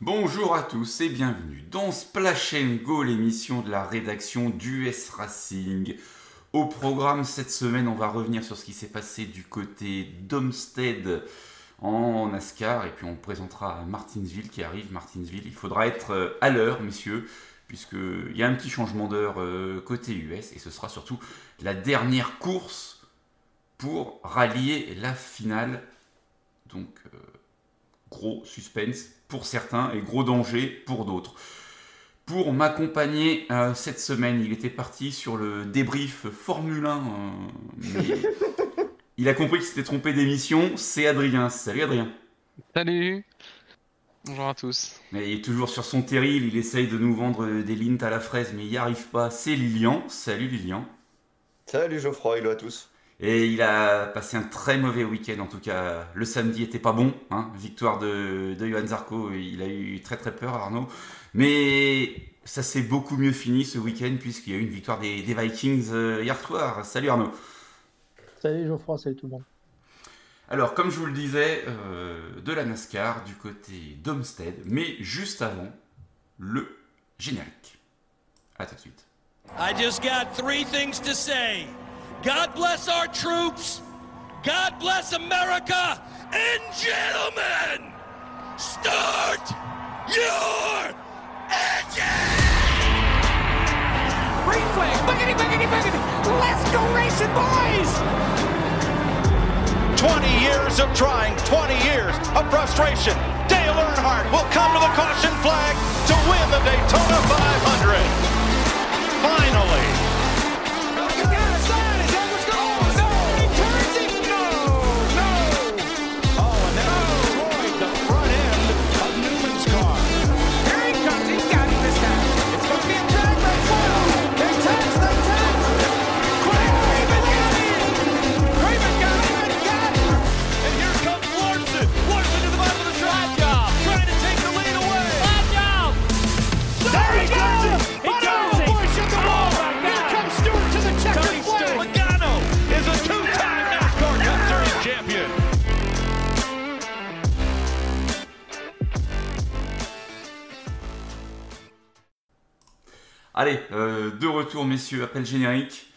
Bonjour à tous et bienvenue dans Splash Go, l'émission de la rédaction d'US Racing. Au programme cette semaine, on va revenir sur ce qui s'est passé du côté d'Homestead en NASCAR et puis on présentera Martinsville qui arrive. Martinsville, il faudra être euh, à l'heure, messieurs, puisqu'il y a un petit changement d'heure euh, côté US et ce sera surtout la dernière course pour rallier la finale. Donc, euh, gros suspense pour certains et gros danger pour d'autres. Pour m'accompagner euh, cette semaine, il était parti sur le débrief Formule 1, mais il a compris qu'il s'était trompé d'émission. C'est Adrien. Salut Adrien. Salut. Bonjour à tous. Mais il est toujours sur son terril, il essaye de nous vendre des lints à la fraise, mais il n'y arrive pas. C'est Lilian. Salut Lilian. Salut Geoffroy, hello à tous. Et il a passé un très mauvais week-end, en tout cas le samedi était pas bon. Hein. Victoire de, de Johan Zarco, il a eu très très peur Arnaud. Mais ça s'est beaucoup mieux fini ce week-end puisqu'il y a eu une victoire des, des Vikings euh, hier soir. Salut Arnaud. Salut Geoffroy, salut tout le monde. Alors, comme je vous le disais, euh, de la NASCAR du côté d'Homestead, mais juste avant, le générique. A tout de suite. I just got three things to say. God bless our troops. God bless America. And gentlemen, start your engine! Green flag, boogity, boogity, boogity. Let's go racing, boys! 20 years of trying, 20 years of frustration. Dale Earnhardt will come to the caution flag to win the Daytona 500. Finally. Messieurs, appel générique.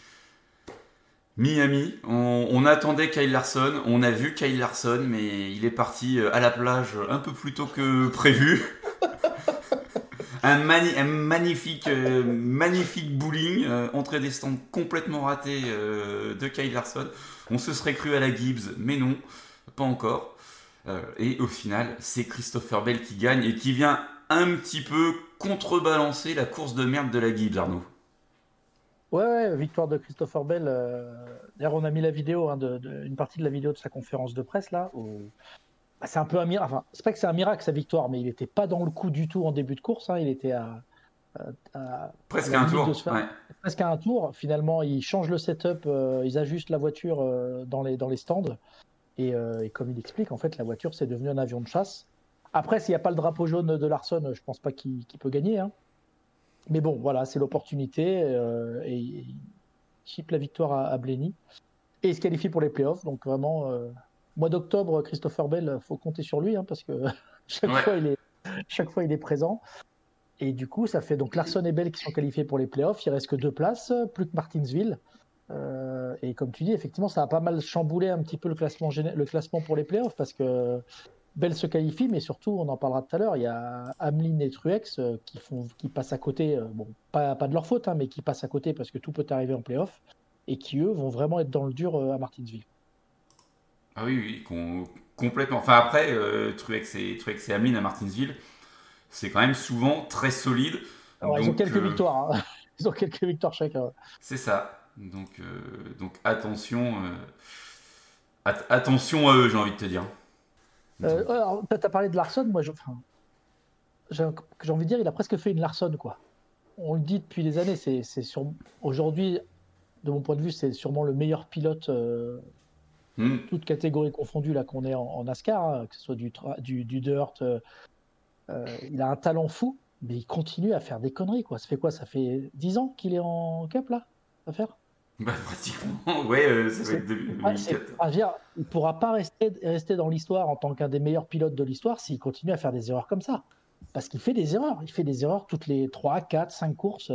Miami, on, attendait Kyle Larson, on a vu Kyle Larson, mais il est parti euh, à la plage un peu plus tôt que prévu. un, magnifique, euh, magnifique bowling, euh, entrée des stands complètement ratée de Kyle Larson. On se serait cru à la Gibbs, mais non, pas encore. Et au final, c'est Christopher Bell qui gagne et qui vient un petit peu contrebalancer la course de merde de la Gibbs, Arnaud. Ouais, ouais, victoire de Christopher Bell. euh, D'ailleurs, on a mis la vidéo, hein, de, de- une partie de la vidéo de sa conférence de presse là. où- bah, c'est un peu un miracle. Enfin, c'est pas que c'est un miracle sa victoire, mais il n'était pas dans le coup du tout en début de course. hein, Il était à, Presque à un tour. faire- ouais. presque à un tour. Finalement, ils changent le setup, euh, ils ajustent la voiture euh, dans, les, dans les stands. Et, euh, et comme il explique, en fait, la voiture, c'est devenu un avion de chasse. Après, s'il n'y a pas le drapeau jaune de Larson, je pense pas qu'il qu'il peut gagner. hein. Mais bon, voilà, c'est l'opportunité. euh, et il chip la victoire à, à Blenny. Et il se qualifie pour les playoffs. Donc vraiment, euh, mois d'octobre, Christopher Bell, faut compter sur lui, hein, parce que chaque, Ouais. fois, il est, chaque fois, il est présent. Et du coup, ça fait donc Larson et Bell qui sont qualifiés pour les playoffs. Il reste que deux places, plus que Martinsville. Euh, et comme tu dis, effectivement, ça a pas mal chamboulé un petit peu le classement, le classement pour les playoffs parce que Bell se qualifie, mais surtout, on en parlera tout à l'heure, il y a Hamlin et Truex euh, qui, font, qui passent à côté, euh, bon, pas, pas de leur faute, hein, mais qui passent à côté parce que tout peut arriver en playoff et qui, eux, vont vraiment être dans le dur euh, à Martinsville. Ah oui, oui, com- complètement. Enfin après, euh, Truex, et, Truex et Hamlin à Martinsville, c'est quand même souvent très solide. Alors, ils ont quelques euh, victoires, hein. ils ont quelques victoires chacun. C'est ça. Donc, euh, donc attention, at- attention à eux, j'ai envie de te dire. Euh, alors, tu as parlé de Larson, moi, je- enfin, j'ai j'ai envie de dire, il a presque fait une Larson, quoi. On le dit depuis des années, c'est c'est sur... aujourd'hui, de mon point de vue, c'est sûrement le meilleur pilote, euh, Hmm. toutes catégories confondues, là, qu'on est en, en NASCAR, hein, que ce soit du, tra- du, du dirt. euh, euh, il a un talent fou, mais il continue à faire des conneries, quoi. Ça fait quoi? Ça fait 10 ans qu'il est en Cup, là à faire? Bah, pratiquement, ouais, euh, ça va être c'est- 2004. enfin, je veux dire, il ne pourra pas rester, rester dans l'histoire en tant qu'un des meilleurs pilotes de l'histoire s'il continue à faire des erreurs comme ça. parce qu'il fait des erreurs. Il fait des erreurs toutes les 3, 4, 5 courses.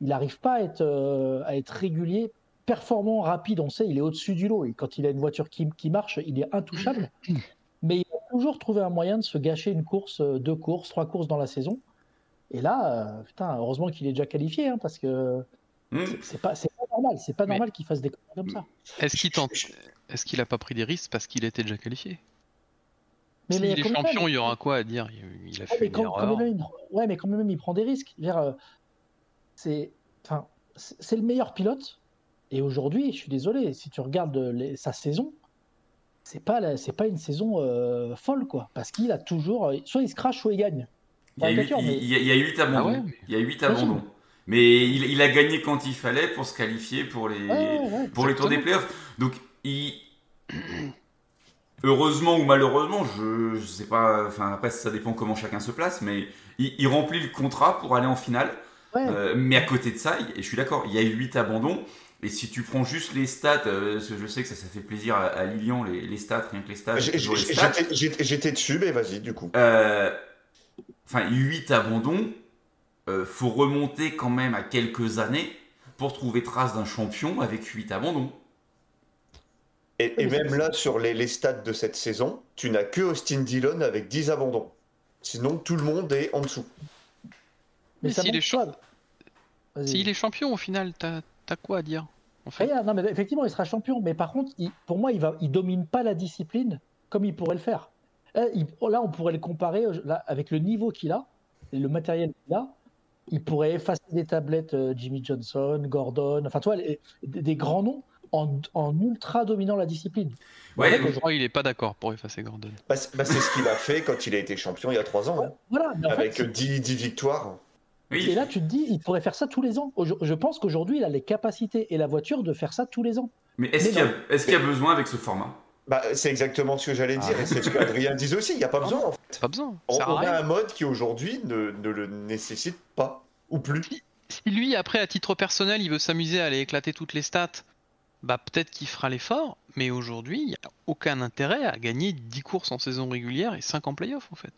Il n'arrive pas à être, euh, à être régulier, performant, rapide. On sait, il est au-dessus du lot. Et quand il a une voiture qui, qui marche, il est intouchable. Mais il a toujours trouvé un moyen de se gâcher une course, euh, deux courses, trois courses dans la saison. Et là, euh, putain, heureusement qu'il est déjà qualifié, hein, parce que Hmm. c'est- pas, c'est pas normal. C'est pas Mais- normal qu'il fasse des conneries comme ça. Est-ce qu'il tente Est-ce qu'il a pas pris des risques parce qu'il était déjà qualifié? Mais, mais S'il est même, champion, il y aura quoi à dire? Il- Il a Ouais, fait mais une quand, quand erreur. même, il... ouais, mais quand même, il prend des risques. Euh, C'est, enfin, c'est le meilleur pilote. Et aujourd'hui, je suis désolé, si tu regardes les- sa saison, c'est pas, c'est pas une saison euh, folle, quoi. Parce qu'il a toujours, soit il se crache, soit il gagne. Il y a Ouais, eu- d'accord, mais- il y a- il y a 8 abandons. Ah ouais, mais- Il y a 8 Bien sûr. abandons. Mais il, il a gagné quand il fallait pour se qualifier pour les, Ouais, ouais, ouais. pour les tours des playoffs. Donc, il... heureusement ou malheureusement, je, je sais pas, enfin après ça dépend comment chacun se place, mais il, il remplit le contrat pour aller en finale. Ouais. Euh, mais à côté de ça, et je suis d'accord, il y a eu 8 abandons. Et si tu prends juste les stats, euh, je sais que ça, ça fait plaisir à, à Lilian, les, les stats, rien que les stats. J'étais dessus, mais vas-y, du coup. Euh, Enfin, 8 abandons, euh, faut remonter quand même à quelques années pour trouver trace d'un champion avec 8 abandons. Et, même là, sur les, les stats de cette saison, tu n'as que Austin Dillon avec 10 abandons. Sinon, tout le monde est en dessous. Mais s'il est Vas-y. S'il est champion au final, t'as t'as quoi à dire en fait? Regarde, non, mais effectivement, il sera champion. Mais par contre, il- pour moi, il il domine pas la discipline comme il pourrait le faire. Là, il- là, on pourrait le comparer euh, là, avec le niveau qu'il a et le matériel qu'il a. Il pourrait effacer des tablettes euh, Jimmy Johnson, Gordon, enfin, tu vois, les- des, grands noms en, en ultra dominant la discipline. Ouais, En fait, mais- Je crois qu'il est pas d'accord pour effacer Gordon. Bah, c'est bah, c'est ce qu'il a fait quand il a été champion il y a 3 ans, hein, Voilà, mais en avec fait, 10, 10 victoires. Oui, et là, tu te dis, il pourrait faire ça tous les ans. Je pense qu'aujourd'hui, il a les capacités et la voiture de faire ça tous les ans. mais est-ce mais qu'il y, a- non. est-ce qu'il y a besoin avec ce format? Bah, c'est exactement ce que j'allais dire, Ah. et c'est ce qu'Adrien disait aussi. Il n'y a pas besoin, en fait. Pas besoin. On, a rien. un mode qui aujourd'hui ne, ne le nécessite pas, ou plus. Si lui, après, à titre personnel, il veut s'amuser à aller éclater toutes les stats, bah peut-être qu'il fera l'effort, mais aujourd'hui, il n'y a aucun intérêt à gagner 10 courses en saison régulière et 5 en playoff en fait.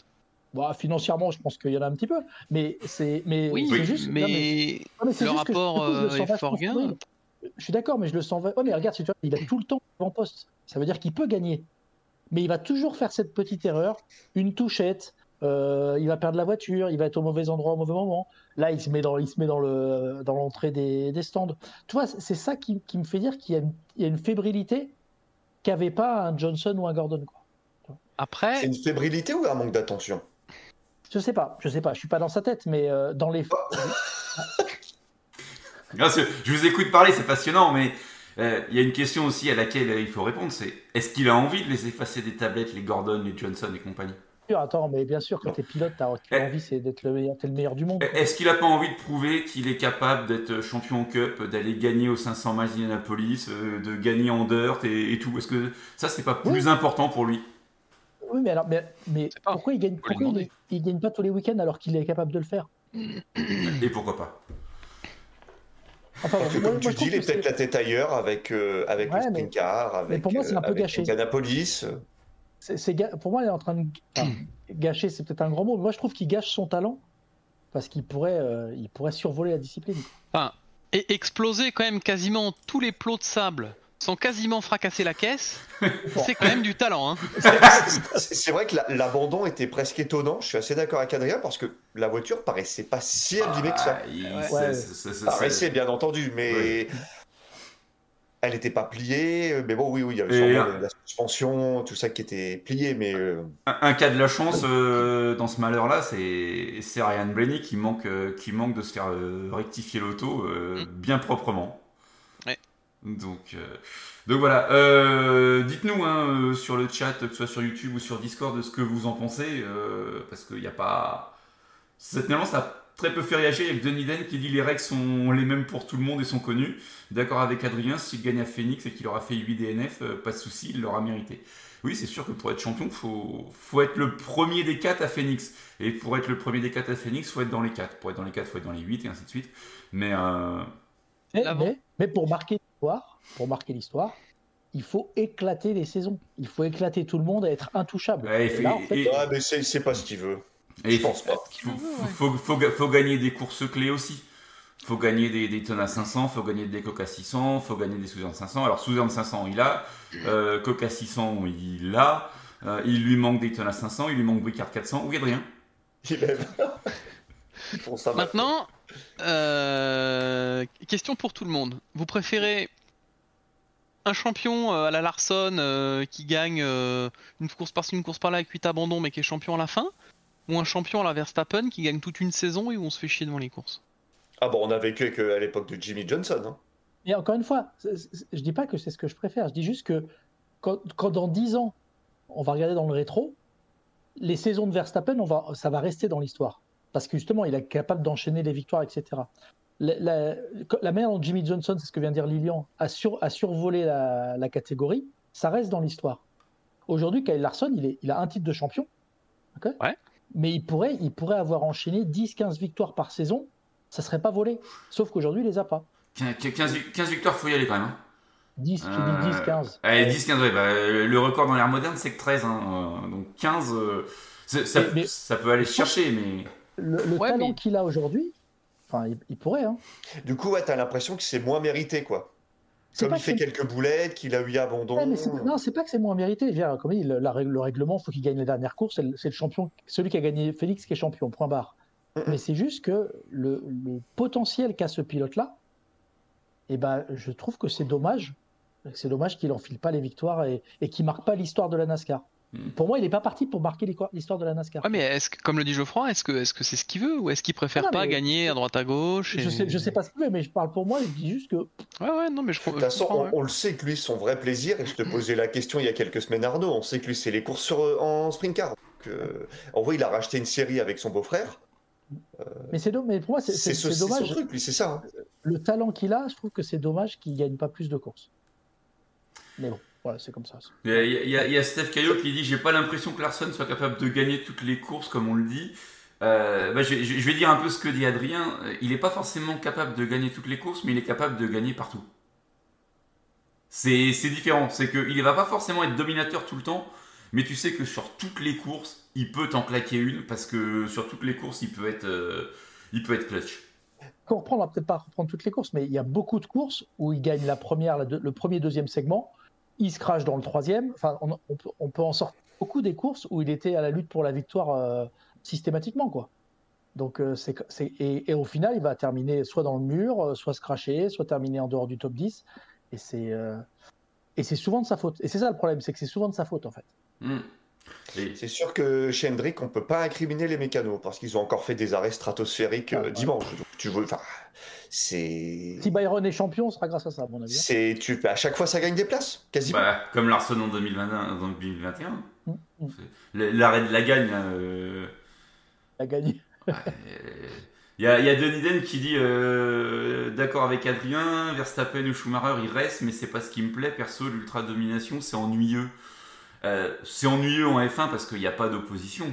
Bon, financièrement, je pense qu'il y en a un petit peu. Mais c'est mais Oui, juste. non, mais, non, mais le juste rapport euh, effort-gain, fébrile. Je suis d'accord, mais je le sens. Ouais, mais regarde, si tu vois, il a tout le temps en poste. Ça veut dire qu'il peut gagner. Mais il va toujours faire cette petite erreur, une touchette. euh, il va perdre la voiture, il va être au mauvais endroit au mauvais moment. Là, il se met dans, il se met dans le dans l'entrée des, des stands. Tu vois, c'est ça qui, qui me fait dire qu'il y, a une- il y a une fébrilité qu'avait pas un Johnson ou un Gordon. Quoi. C'est après, une fébrilité ou un manque d'attention? Je sais pas, je sais pas, je suis pas dans sa tête, mais euh, dans les. Que je vous écoute parler, c'est passionnant, mais euh, il y a une question aussi à laquelle euh, il faut répondre, c'est est-ce qu'il a envie de les effacer des tablettes, les Gordon, les Johnson et compagnie? Attends, mais bien sûr, quand t'es pilote, t'as Eh. envie, c'est d'être le meilleur, t'es le meilleur du monde. Est-ce qu'il a pas envie de prouver qu'il est capable d'être champion en Cup, d'aller gagner aux 500 miles d'Indianapolis, euh, de gagner en dirt et, et tout? Est-ce que ça, c'est pas plus important pour lui. Oui, mais alors, mais, pourquoi il gagne, pourquoi il gagne pas tous les week-ends alors qu'il est capable de le faire? Et pourquoi pas? Enfin, Parce que moi- comme moi, tu dis, il est peut-être la tête ailleurs avec, euh, avec Ouais, le mais- car, avec, pour moi, c'est un euh, peu avec gâché. Indianapolis. c'est- c'est ga- pour moi, il est en train de enfin, gâcher, c'est peut-être un grand mot, mais moi je trouve qu'il gâche son talent parce qu'il pourrait, euh, il pourrait survoler la discipline. enfin, et exploser quand même quasiment tous les plots de sable sans quasiment fracasser la caisse, c'est quand même du talent. Hein. C'est vrai que la- l'abandon était presque étonnant. Je suis assez d'accord avec Adrien parce que la voiture paraissait pas si abîmée que ça. Ah, il- Ouais. c'est- Ouais. c'est- c'est- c'est- Paraissait bien entendu, mais Ouais. elle n'était pas pliée. Mais bon, oui, oui, il y avait Et sûrement un- la suspension, tout ça qui était plié, mais euh, Un, un cas de la chance euh, dans ce malheur-là, c'est c'est Ryan Blaney qui manque, euh, qui manque de se faire euh, rectifier l'auto euh, bien proprement. Donc, euh, donc voilà. Euh, Dites-nous hein, euh, sur le chat, que ce soit sur YouTube ou sur Discord, de ce que vous en pensez, euh, parce qu'il n'y a pas. C'est- Finalement, ça a très peu fait réagir. Il y a que Denis Den qui dit les règles sont les mêmes pour tout le monde et sont connues. D'accord avec Adrien, s'il gagne à Phoenix et qu'il aura fait 8 DNF, euh, pas de souci, il l'aura mérité. Oui, c'est sûr que pour être champion, faut, faut être le premier des 4 à Phoenix. Et pour être le premier des 4 à Phoenix, faut être dans les 4. Pour être dans les 4, faut être dans les 8 et ainsi de suite. Mais euh, Mais, L'avant. mais, mais pour marquer l'histoire, pour marquer l'histoire, il faut éclater les saisons. Il faut éclater tout le monde et être intouchable. Ouais, il Et fait- là, en fait, et- ah, mais c'est pas ce qu'il veut. Et Je pense pas. faut, faut, faut, faut- faut gagner des courses clés aussi. Faut gagner des Daytona 500, faut gagner des Coca 600, faut gagner des Suzanne 500. Alors Suzanne 500 il a, euh, Coca 600 il a, euh, il lui manque Daytona 500, il lui manque Bricard 400 ou Adrien. Il aime. Maintenant, euh, question pour tout le monde. Vous préférez un champion euh, à la Larson euh, qui gagne euh, une course par-ci, une course par-là avec 8 abandons mais qui est champion à la fin? Ou un champion à la Verstappen qui gagne toute une saison et où on se fait chier devant les courses? Ah bon, on a vécu qu'à l'époque de Jimmy Johnson. Hein. Et encore une fois, c'est- c'est- je dis pas que c'est ce que je préfère, je dis juste que quand, quand dans 10 ans, on va regarder dans le rétro, les saisons de Verstappen, on va, ça va rester dans l'histoire. Parce que justement, il est capable d'enchaîner les victoires, etc. La, la- la manière dont Jimmy Johnson, c'est ce que vient de dire Lilian, a, sur- a survolé la, la catégorie, ça reste dans l'histoire. Aujourd'hui, Kyle Larson, il, est, il a un titre de champion. Ouais. Mais il pourrait, il pourrait avoir enchaîné 10-15 victoires par saison, ça serait pas volé. Sauf qu'aujourd'hui, il les a pas. 15, 15 15 victoires, faut y aller quand même. hein. 10, tu Euh, dis 10, 15. Allez, 10, 15, ouais, bah, euh, le record dans l'ère moderne c'est que 13, hein, euh, donc 15, euh, ça, Mais- mais- ça peut aller se chercher, mais Le, le Ouais, talent mais- qu'il a aujourd'hui, enfin, il, il pourrait. Hein. Du coup, ouais, t'as l'impression que c'est moins mérité, quoi. Comme il fait que- quelques boulettes, qu'il a eu abandon. Ouais, mais c'est- non, c'est pas que c'est moins mérité. Dire, Comme il dit, le, la règle- le règlement, il faut qu'il gagne les dernières courses. C'est le, champion, celui qui a gagné Félix qui est champion. Point barre. Mais c'est juste que le, le potentiel qu'a ce pilote-là, eh ben, je trouve que c'est dommage. C'est dommage qu'il enfile pas les victoires et, et qu'il marque pas l'histoire de la NASCAR. Mhm. Pour moi, il n'est pas parti pour marquer l'histoire- de la NASCAR. Ouais, mais est-ce que, comme le dit Geoffroy, est-ce que c'est ce qu'il veut ou est-ce qu'il préfère Non, pas mais- gagner à droite à gauche et- Je sais, je sais pas ce qu'il veut, mais je parle pour moi. Je dis juste que Ouais, ouais, non, mais je, De toute façon, on, ouais. on le sait que lui, son vrai plaisir, et je te posais la question il y a quelques semaines, Arnaud, on sait que lui, c'est les courses sur, euh, en sprint car. Donc, euh, en vrai, il a racheté une série avec son beau-frère. mais c'est do- mais pour moi, c'est ce- c'est son dommage. truc, lui, c'est ça. hein. le talent qu'il a, je trouve que c'est dommage qu'il gagne pas plus de courses. Mais bon, voilà, c'est comme ça. Il y, a- y y Steph Caillot qui dit J'ai pas l'impression que Larson soit capable de gagner toutes les courses comme on le dit. Euh, bah, je, vais- je vais dire un peu ce que dit Adrien. Euh, Il n'est pas forcément capable de gagner toutes les courses, mais il est capable de gagner partout. C'est différent. C'est qu'il ne va pas forcément être dominateur tout le temps, mais tu sais que sur toutes les courses, il peut t'en claquer une parce que sur toutes les courses, il peut être, euh, il peut être clutch. On reprend, on va peut-être pas reprendre toutes les courses, mais il y a beaucoup de courses où il gagne la première, la deux- le premier, deuxième segment, il se crache dans le troisième. Enfin, on, peut, en sortir beaucoup des courses où il était à la lutte pour la victoire euh, systématiquement, quoi. Donc, euh, c'est, et, au final, il va terminer soit dans le mur, euh, soit se cracher, soit terminer en dehors du top 10. Et c'est, et c'est souvent de sa faute. Et c'est ça le problème, c'est que c'est souvent de sa faute, en fait. Hmm. Et- C'est sûr que chez Hendrick, on peut pas incriminer les mécanos parce qu'ils ont encore fait des arrêts stratosphériques euh, Ah, dimanche. Donc, tu veux, enfin, c'est. Si Byron est champion, ce sera grâce à ça, à mon avis. C'est, tu, à chaque fois, ça gagne des places, quasiment. Bah, comme Larson en 2021. en 2021. Mm, mm. L'arrêt de la gagne. euh, Il a gagné. Il y, a, il y a Denis Den qui dit euh, d'accord avec Adrien, Verstappen ou Schumacher, il reste, mais c'est pas ce qui me plaît. Perso, l'ultra domination, c'est ennuyeux. Euh, c'est ennuyeux en F1 parce qu'il n'y a pas d'opposition.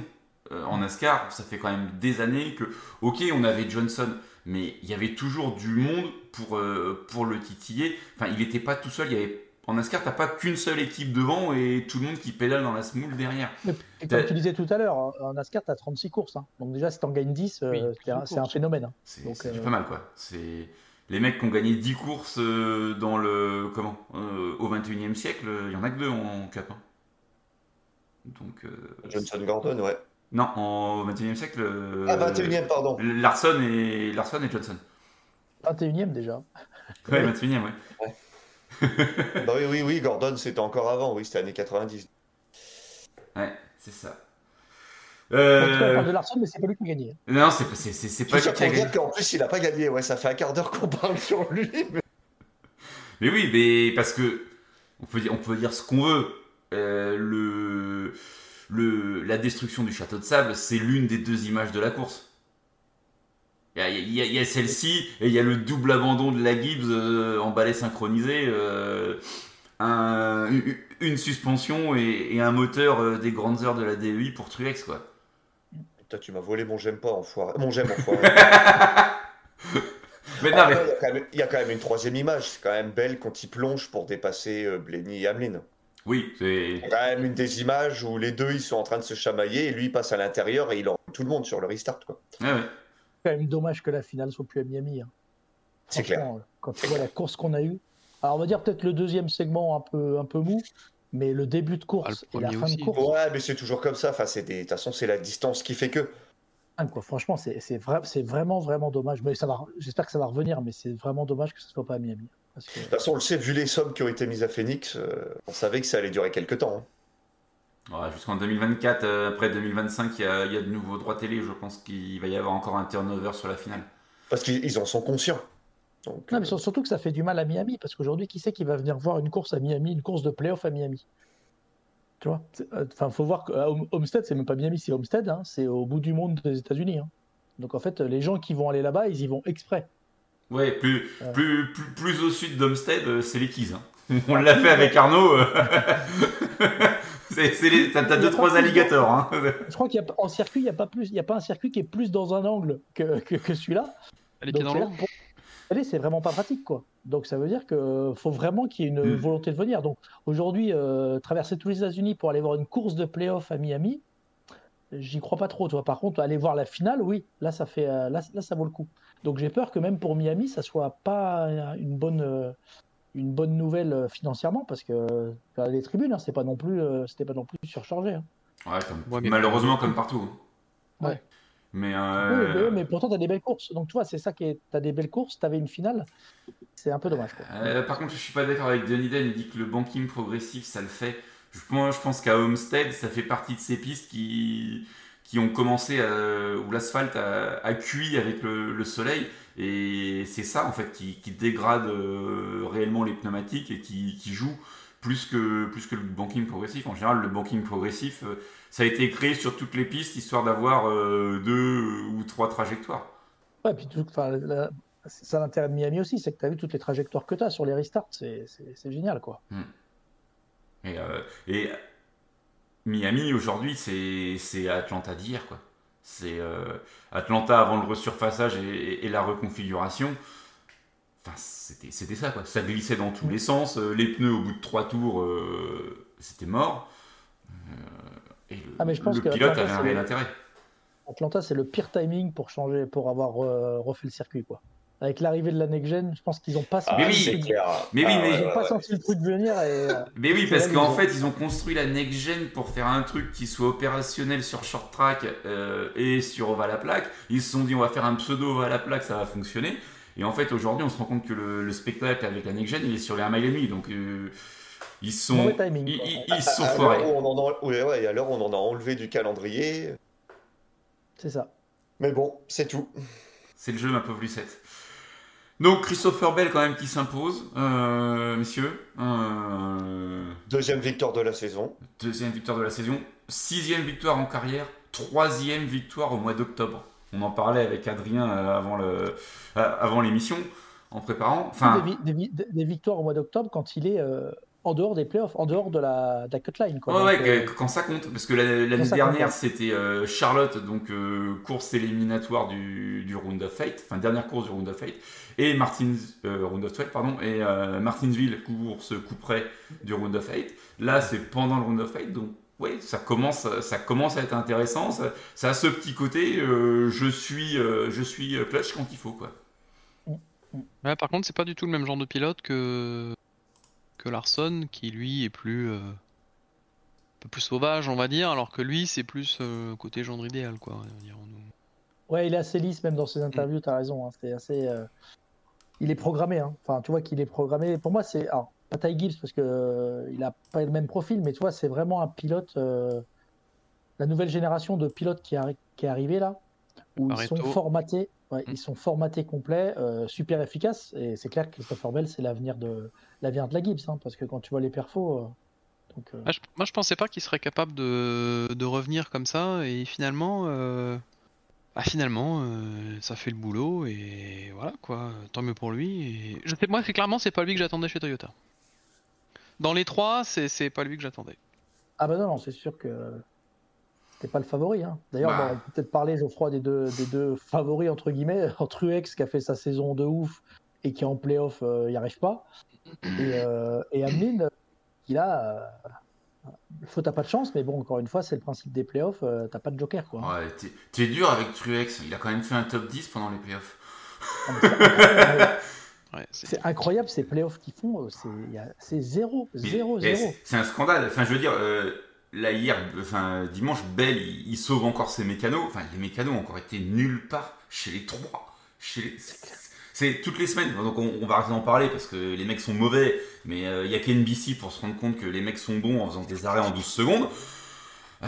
Euh, en NASCAR, ça fait quand même des années que, ok, on avait Johnson, mais il y avait toujours du monde pour, euh, pour le titiller. Enfin, il n'était pas tout seul. Il y avait, en NASCAR, t'as pas qu'une seule équipe devant et tout le monde qui pédale dans la smoule derrière. Et comme tu disais tout à l'heure, en NASCAR, tu as 36 courses. hein. Donc déjà, si tu en gagnes 10, euh, Oui, c'est un- 36 c'est un courses. phénomène. hein. C'est pas mal quoi. C'est les mecs qui ont gagné 10 courses dans le comment euh, au 21e siècle, il y en a que deux en cap. hein. Donc euh, Johnson Gordon, ouais. non, en 21e siècle euh, Ah, 21 e pardon. Larson et Larson et Johnson. 21e déjà. Ouais, 21e ouais. bah oui, oui, oui, Gordon, c'était encore avant, oui, c'était années 90. Ouais, c'est ça. On Euh, parle de Larson, mais c'est pas lui qui a gagné. non, c'est pas c'est c'est- pas lui qui a gagné. qu'en plus, il a pas gagné, ouais, ça fait un quart d'heure qu'on parle sur lui. mais- Mais oui, mais parce que on peut dire, on peut dire ce qu'on veut. Euh, le, le, la destruction du château de sable, c'est l'une des deux images de la course. Il y a, celle-ci et il y a le double abandon de la Gibbs euh, en balai synchronisé, euh, un- une, suspension et, et un moteur euh, des grandes heures de la DEI pour Truex quoi. Putain, tu m'as volé mon j'aime pas, enfoiré. Mon j'aime, enfoiré. Mais non, mais- il, y a quand même, il y a quand même une troisième image, c'est quand même belle quand il plonge pour dépasser euh, Blenny et Hamlin. Oui, c'est Il y a quand même une des images où les deux ils sont en train de se chamailler et lui il passe à l'intérieur et il en tout le monde sur le restart. quoi. Ouais, ouais. C'est quand même dommage que la finale soit plus à Miami. hein. C'est clair. Euh, Quand tu vois la course qu'on a eue. Alors on va dire peut-être le deuxième segment un peu, un peu mou, mais le début de course Ah, le et la fin aussi. de course, Ouais, mais c'est toujours comme ça. Enfin, c'est des... De toute façon, c'est la distance qui fait que. quoi. franchement, c'est c'est vrai, c'est vraiment, vraiment dommage. Mais ça va, j'espère que ça va revenir, mais c'est vraiment dommage que ce soit pas à Miami. Parce que... De toute façon, on le sait, vu les sommes qui ont été mises à Phoenix, euh, on savait que ça allait durer quelques temps. hein. Ouais, Jusqu'en 2024, euh, après 2025, il y, a, il y a de nouveaux droits télé. Je pense qu'il va y avoir encore un turnover sur la finale. Parce qu'ils ils en sont conscients. Donc, Non, euh, mais sur- surtout que ça fait du mal à Miami, parce qu'aujourd'hui, qui c'est qui va venir voir une course à Miami, une course de playoff à Miami? Tu vois? C'est- euh, Enfin, faut voir Hom- Homestead, c'est même pas Miami, c'est Homestead, hein, c'est au bout du monde des États-Unis. hein. Donc en fait, les gens qui vont aller là-bas, ils y vont exprès. Ouais, plus, Ouais. plus, plus, plus au sud d'Homestead, euh, c'est les Keys. hein. On l'a fait avec Arnaud. euh. C'est- c'est les- T'as t'as deux, trois alligators. Hein. Je crois qu'il y a en circuit, il n'y a pas plus, il y a pas un circuit qui est plus dans un angle que, que, que celui-là. Les pieds dans l'eau. c'est vraiment pas pratique, quoi. Donc ça veut dire que faut vraiment qu'il y ait une Mm. volonté de venir. Donc aujourd'hui, euh, traverser tous les États-Unis pour aller voir une course de playoff à Miami, j'y crois pas trop. Toi, par contre, aller voir la finale, oui, là ça fait, euh, là, là ça vaut le coup. Donc j'ai peur que même pour Miami, ça soit pas une bonne, euh, une bonne nouvelle euh, financièrement, parce que euh, les tribunes, hein, c'est pas non plus, c'était pas non plus surchargé. hein. Ouais, comme- Ouais, mais- malheureusement, comme partout. hein. Ouais. Mais, Oui, mais, mais pourtant, tu as des belles courses. Donc, tu vois, c'est ça qui est. Tu as des belles courses, tu avais une finale. C'est un peu dommage. Quoi. euh, par contre, je suis pas d'accord avec Denis Den. Il dit que le banking progressif, ça le fait. Je, moi, je pense qu'à Homestead, ça fait partie de ces pistes qui, qui ont commencé à- où l'asphalte a, a cuit avec le, le soleil. Et c'est ça, en fait, qui, qui dégrade euh, réellement les pneumatiques et qui, qui joue plus que, plus que le banking progressif. En général, le banking progressif, euh, ça a été créé sur toutes les pistes, histoire d'avoir euh, deux ou trois trajectoires. Ouais, puis tout- la- c'est ça l'intérêt de Miami aussi, c'est que tu as vu toutes les trajectoires que tu as sur les restarts. C'est c'est- c'est génial, quoi. Et, euh, et Miami aujourd'hui, c'est c'est Atlanta d'hier, quoi. C'est euh, Atlanta avant le resurfaçage et, et la reconfiguration. Enfin, c'était c'était ça, quoi. Ça glissait dans tous les sens. euh, Les pneus, au bout de trois tours, euh, c'était mort. Euh, et le, Ah, mais je pense le que pilote Atlanta, avait un réel le- intérêt. Atlanta, c'est le pire timing pour changer, pour avoir refait le circuit, quoi. Avec l'arrivée de la next gen, je pense qu'ils n'ont pas, ah, Mais oui. senti, clair. Mais oui, Ah, mais- ils ouais, ont pas ouais. senti le truc venir. Et, euh, Mais oui, parce qu'en fait, ils ont construit la next-gen pour faire un truc qui soit opérationnel sur short track euh, et sur oval à plaque. Ils se sont dit, on va faire un pseudo oval à plaque, ça va fonctionner. Et en fait, aujourd'hui, on se rend compte que le, le spectacle avec la next-gen, il est sur les 1 mile et demi. Donc, euh, ils sont, timing, ils, quoi. ils- ils se sont À foirés. l'heure où on en a... ouais, ouais, où on en a enlevé du calendrier. c'est ça. Mais bon, c'est tout. C'est le jeu, ma pauvre Lucette. Donc, Christopher Bell, quand même, qui s'impose, euh, messieurs. Euh, Deuxième victoire de la saison. Deuxième victoire de la saison, sixième victoire en carrière, troisième victoire au mois d'octobre. On en parlait avec Adrien euh, avant le, avant l'émission, en préparant. Enfin, des, vi- des vi- des victoires au mois d'octobre quand il est euh, en dehors des playoffs, en dehors de la, de la cutline. Quoi. ouais, Donc, ouais, euh, quand ça compte, parce que la- l'année dernière c'était euh, Charlotte, donc euh, course éliminatoire du, du Round of Fate, enfin dernière course du Round of Fate, et Martins, euh, Round of 12, pardon, et euh, Martinsville, course coup près du Round of Fate. Là, c'est pendant le Round of Fate, donc oui, ça commence, ça commence à être intéressant. Ça, ça a ce petit côté, euh, je suis, euh, je suis clutch quand il faut, quoi. Ouais, par contre, c'est pas du tout le même genre de pilote que que Larson, qui lui est plus euh, un peu plus sauvage, on va dire, alors que lui, c'est plus euh, côté gendre idéal, quoi. on. Ouais, il est assez lisse même dans ses interviews, t'as raison. hein, C'est assez. euh, Il est programmé. hein. Enfin, tu vois qu'il est programmé. Pour moi, c'est. Alors, pas Ty Gibbs parce que il a pas le même profil, mais tu vois, c'est vraiment un pilote. La nouvelle génération de pilotes qui, arri- qui est arrivée là, où ils sont formatés. Ouais, Mm. Ils sont formatés complets, euh, super efficaces. Et c'est clair que Christopher Bell, c'est l'avenir de l'avenir de la Gibbs, hein, parce que quand tu vois les perfos. euh, donc, euh, Ah, je- moi, je pensais pas qu'il serait capable de, de revenir comme ça, et finalement, bah, finalement, ça fait le boulot, et voilà, quoi. Tant mieux pour lui. Et... Je sais, moi, c'est clairement, c'est pas lui que j'attendais chez Toyota. Dans les trois, c'est c'est pas lui que j'attendais. Ah bah non, non, c'est sûr que c'était pas le favori. hein. D'ailleurs, Bah. on peut peut-être parler, Geoffroy, des deux, des deux favoris, entre guillemets, UX qui a fait sa saison de ouf et qui en playoff euh, y arrive pas, et, euh, et Hamlin, qui là, euh, Faut t'as pas de chance, mais bon, encore une fois, c'est le principe des playoffs. euh, t'as pas de joker, quoi. Ouais, t'es- t'es dur avec Truex. Il a quand même fait un top 10 pendant les playoffs. Ah, c'est incroyable, Ouais, c'est- C'est incroyable ces playoffs qu'ils font. euh, c'est- il y a- C'est zéro, Mais- zéro, mais zéro. c'est- C'est un scandale. Enfin, je veux dire, euh, là hier, enfin dimanche, Bell, il, sauve encore ses mécanos. Enfin, les mécanos ont encore été nulle part chez les trois. Chez. C'est toutes les semaines. Donc on, on va d'en parler parce que les mecs sont mauvais. Mais euh, il y a qu'NBC pour se rendre compte que les mecs sont bons en faisant des arrêts en 12 secondes. Euh,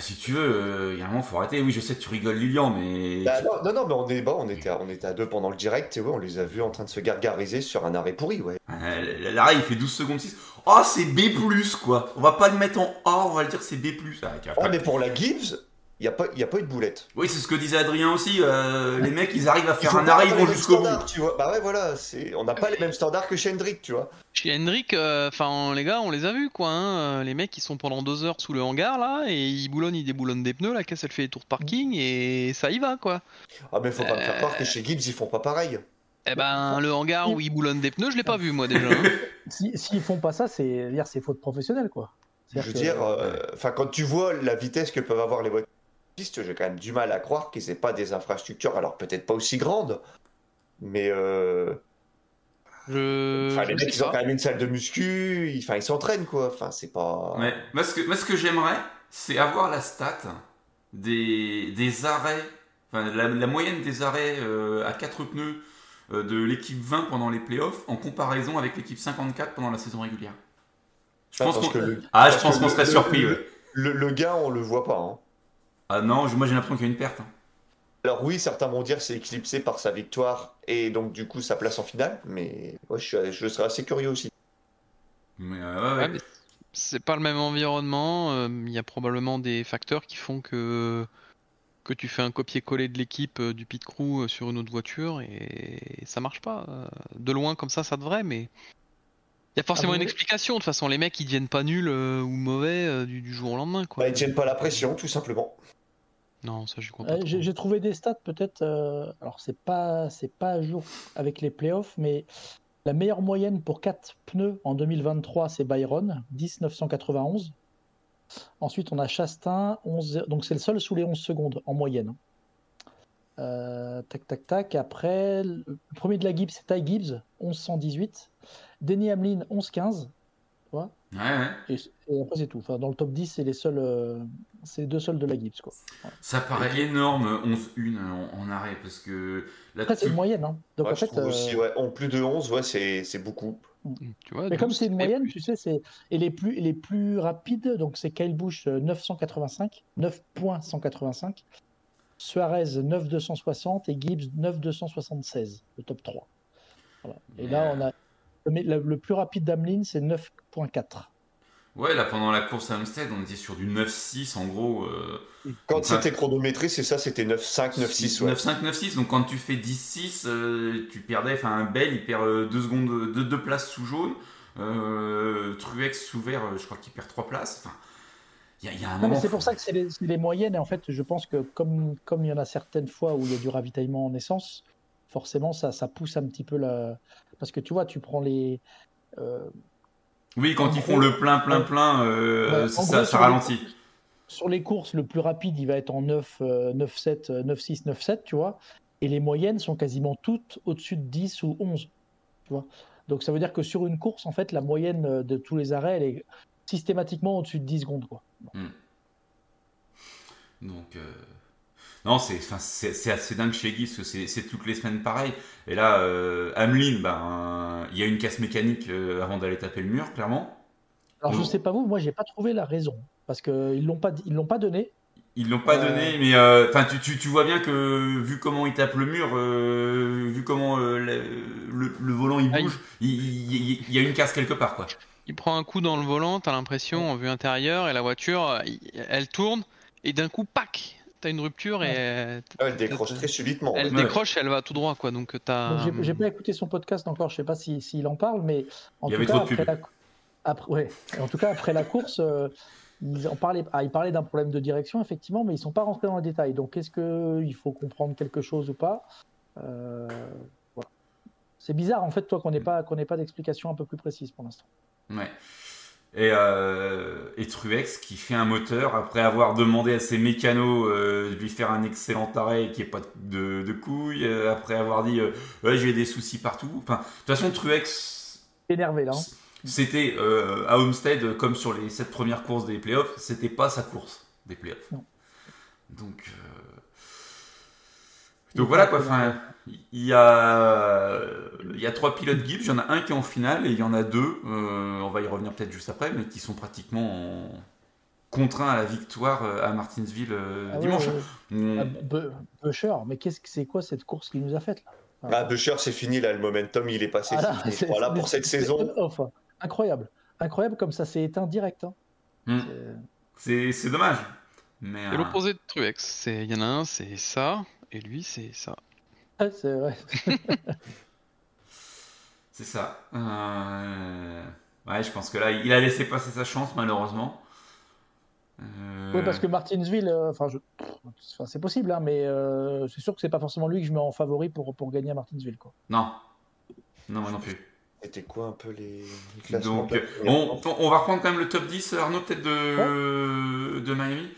si tu veux, euh, il y a un moment, faut arrêter. Oui, je sais tu rigoles, Lilian, mais. Bah, non, non, non, mais on, est, bon, on, était à, on était à deux pendant le direct et ouais, on les a vus en train de se gargariser sur un arrêt pourri, ouais. Euh, L'arrêt, il fait 12 secondes 6. Oh, c'est B, quoi. On va pas le mettre en A, on va le dire c'est B. Ah, mais pour la Gibbs, il n'y a, pas- y a pas eu de boulette. Oui, c'est ce que disait Adrien aussi. euh, les mecs, ils arrivent à faire un arrêt, ils vont jusqu'au bout. standards, Tu vois. Bah ouais, voilà, c'est... on n'a pas les mêmes standards que chez Hendrick, tu vois. Chez Hendrick, euh, enfin les gars, on les a vus quoi. hein, euh, Les mecs, ils sont pendant deux heures sous le hangar là, et ils boulonnent, ils déboulonnent des pneus. La caisse, elle fait les tours de parking et ça y va quoi. Ah, mais faut pas me faire croire que chez Gibbs, ils font pas pareil. Eh ben, le hangar où ils boulonnent des pneus, je l'ai pas vu moi déjà. hein. Si- S'ils font pas ça, c'est dire c'est faute professionnelle, quoi. Je veux que- dire, euh, enfin, quand tu vois la vitesse que peuvent avoir les voitures j'ai quand même du mal à croire qu'ils aient pas des infrastructures, alors peut-être pas aussi grandes, mais euh, Je. enfin, les je mecs, ils ont quand même une salle de muscu, ils, enfin, ils s'entraînent, quoi. Enfin, c'est pas. Ouais. Moi, ce que, moi, ce que j'aimerais, c'est avoir la stat des, des arrêts, enfin, la, la moyenne des arrêts euh, à 4 pneus euh, de l'équipe 20 pendant les playoffs en comparaison avec l'équipe 54 pendant la saison régulière. Je Ah, pense qu'on le- ah, serait le- surpris. le- ouais. Le, le gars, on le voit pas. hein. Ah non, moi j'ai l'impression qu'il y a une perte. hein. Alors oui, certains vont dire c'est éclipsé par sa victoire et donc du coup sa place en finale, mais ouais, je, suis, je serais assez curieux aussi. Mais, euh, ouais, ouais. Ouais, mais c'est pas le même environnement. euh, Il y a probablement des facteurs qui font que que tu fais un copier-coller de l'équipe euh, du pit crew euh, sur une autre voiture et ça marche pas. De loin comme ça, ça devrait, mais il y a forcément Ah, une explication. De toute façon, les mecs ils deviennent pas nuls euh, ou mauvais euh, du, du jour au lendemain, quoi. Bah, ils tiennent pas la pression, tout simplement. Non, ça je crois pas. Euh. J'ai trouvé des stats peut-être. euh, alors c'est pas c'est pas à jour avec les playoffs, mais la meilleure moyenne pour 4 pneus en 2023 c'est Byron 10 991. Ensuite on a Chastain 11 donc c'est le seul sous les 11 secondes en moyenne. hein. Euh, tac tac tac. Après le premier de la Gibbs c'est Ty Gibbs 1118. Denny Hamlin 1115. Ouais, ouais. Et, et après c'est tout. Enfin dans le top 10 c'est les seuls euh, c'est les deux seuls de la Gibbs quoi. Ça paraît énorme, 11-1 en, en arrêt, parce que là, Après c'est tu- une moyenne hein. Donc Ouais, en fait aussi, euh, ouais, en plus de 11, ouais, c'est c'est beaucoup. Tu vois, Mais comme 12, c'est une moyenne, plus. tu sais, c'est et les plus les plus rapides, donc c'est Kyle Busch euh, 985, 9.185, Suarez 9260 et Gibbs 9276, le top 3. Voilà. Et là, on a mais le- le plus rapide d'Amelin, c'est 9.4. Ouais, là pendant la course à Amstead, on était sur du 9-6 en gros. euh, Quand c'était chronométré, c'est ça, c'était 9-5, 9-6, ouais. 9-5, 9-6. Donc quand tu fais 10-6, euh, tu perdais. Enfin, un Bell, il perd 2 secondes, 2 places sous jaune. Euh, Truex sous vert, euh, je crois qu'il perd 3 places. Enfin, il y, a- il y a un Non, mais moment. c'est pour ça que c'est les, c'est les moyennes. Et en fait, je pense que comme, comme il y en a certaines fois où il y a du ravitaillement en essence, forcément, ça, ça pousse un petit peu la. Parce que tu vois, tu prends les. euh, Oui, quand en ils gros- font le plein, plein, plein, euh, Ouais, en ça, gros, ça sur les- ralentit. sur les courses, le plus rapide, il va être en 9, euh, 9, 7, euh, 9, 6, 9, 7, tu vois. Et les moyennes sont quasiment toutes au-dessus de 10 ou 11, tu vois. Donc ça veut dire que sur une course, en fait, la moyenne euh, de tous les arrêts, elle est systématiquement au-dessus de 10 secondes, quoi. Donc, euh, non, c'est, enfin, c'est, c'est assez dingue chez Guy, parce que c'est, c'est toutes les semaines pareil. Et là, euh, Hamelin, ben, il y a une casse mécanique euh, avant d'aller taper le mur, clairement. Alors je Oh. sais pas vous, moi j'ai pas trouvé la raison parce que ils l'ont pas, ils l'ont pas donné. Ils l'ont pas Euh. donné, mais euh, enfin, tu, tu, tu vois bien que vu comment il tape le mur, euh, vu comment euh, le, le- le volant il Ah, il- bouge, il, il- il y a une casse quelque part, quoi. Il prend un coup dans le volant, t'as l'impression en vue intérieure, et la voiture, elle tourne, et d'un coup, pac, t'as une rupture et euh, Ouais, elle décroche très subitement. elle Ouais. décroche, et elle va tout droit, quoi. Donc t'as. Donc, j'ai- j'ai pas écouté son podcast encore, je sais pas si- s'il en parle, mais en Il tout cas après la, après, ouais, en tout cas après la course, euh, ils en parlaient, ah, ils parlaient d'un problème de direction effectivement, mais ils sont pas rentrés dans les détails. Donc est-ce que il faut comprendre quelque chose ou pas? Euh, voilà. C'est bizarre en fait toi qu'on n'ait pas qu'on n'ait pas d'explication un peu plus précise pour l'instant. Ouais. Et, euh, et Truex qui fait un moteur après avoir demandé à ses mécanos euh, de lui faire un excellent arrêt et qu'il n'y ait pas de, de couilles, euh, après avoir dit ouais j'ai des soucis partout. Enfin, de toute façon Truex Énervé là. hein. c'était à Homestead comme sur les sept premières courses des playoffs, c'était pas sa course des playoffs. Non. Donc donc voilà quoi. Enfin, il y a il y a trois pilotes Gibbs, il y en a un qui est en finale et il y en a deux. euh, on va y revenir peut-être juste après, mais qui sont pratiquement en- contraints à la victoire euh, à Martinsville euh, Ah dimanche. ouais, ouais. On- Ah, mais qu'est-ce que c'est quoi cette course qu'il nous a faite là? Ah, Busher, c'est fini là, le momentum, il est passé. Ah, là, fini. c'est- voilà pour cette saison. on-off, hein. Incroyable. Incroyable comme ça s'est éteint direct. hein. Hmm. C'est- dommage. Mais C'est euh, l'opposé de Truex. C'est, il y en a un, c'est ça, et lui, c'est ça. Ouais, c'est vrai. C'est ça. Euh, Ouais, je pense que là, il a laissé passer sa chance, malheureusement. Euh, Oui, parce que Martinsville, euh, enfin, je... c'est possible, hein, mais euh, c'est sûr que c'est pas forcément lui que je mets en favori pour, pour gagner à Martinsville. Quoi. Non. Non, moi non plus. C'était quoi un peu les, les classements Donc, de- on, on- on va reprendre quand même le top 10, Arnaud, peut-être de, de Miami.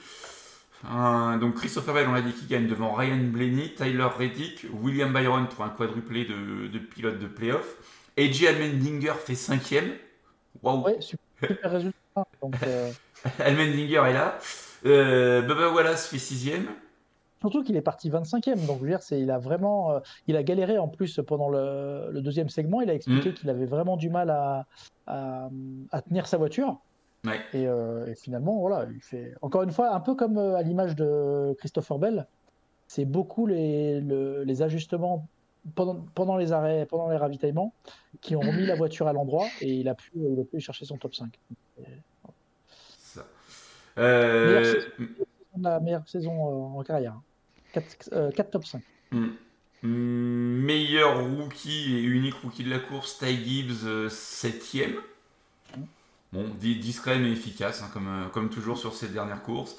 Donc, Christopher Bell, on l'a dit, qui gagne devant Ryan Blaney, Tyler Reddick, William Byron pour un quadruplé de, de pilote de playoff. AJ Allmendinger fait cinquième. Waouh! Ouais, super, résultat. Donc, euh, Allmendinger est là. Euh, Bubba Wallace fait sixième. surtout qu'il est parti 25e, donc je veux dire, il a vraiment, euh, il a galéré en plus pendant le, le deuxième segment. Il a expliqué Mm. qu'il avait vraiment du mal à, à, à tenir sa voiture. Ouais. Et, euh, et finalement, voilà, il fait encore une fois un peu comme euh, à l'image de Christopher Bell. C'est beaucoup les, le- les ajustements pendant, pendant les arrêts, pendant les ravitaillements, qui ont remis la voiture à l'endroit et il a pu, il a pu chercher son top 5. Ça. Euh, Meilleure La meilleure saison euh, en carrière. 4, top 5. Hmm. Hmm, Meilleur rookie et unique rookie de la course, Ty Gibbs, euh, septième. Bon, di- discret mais efficace, hein, comme, euh, comme toujours sur ces dernières courses.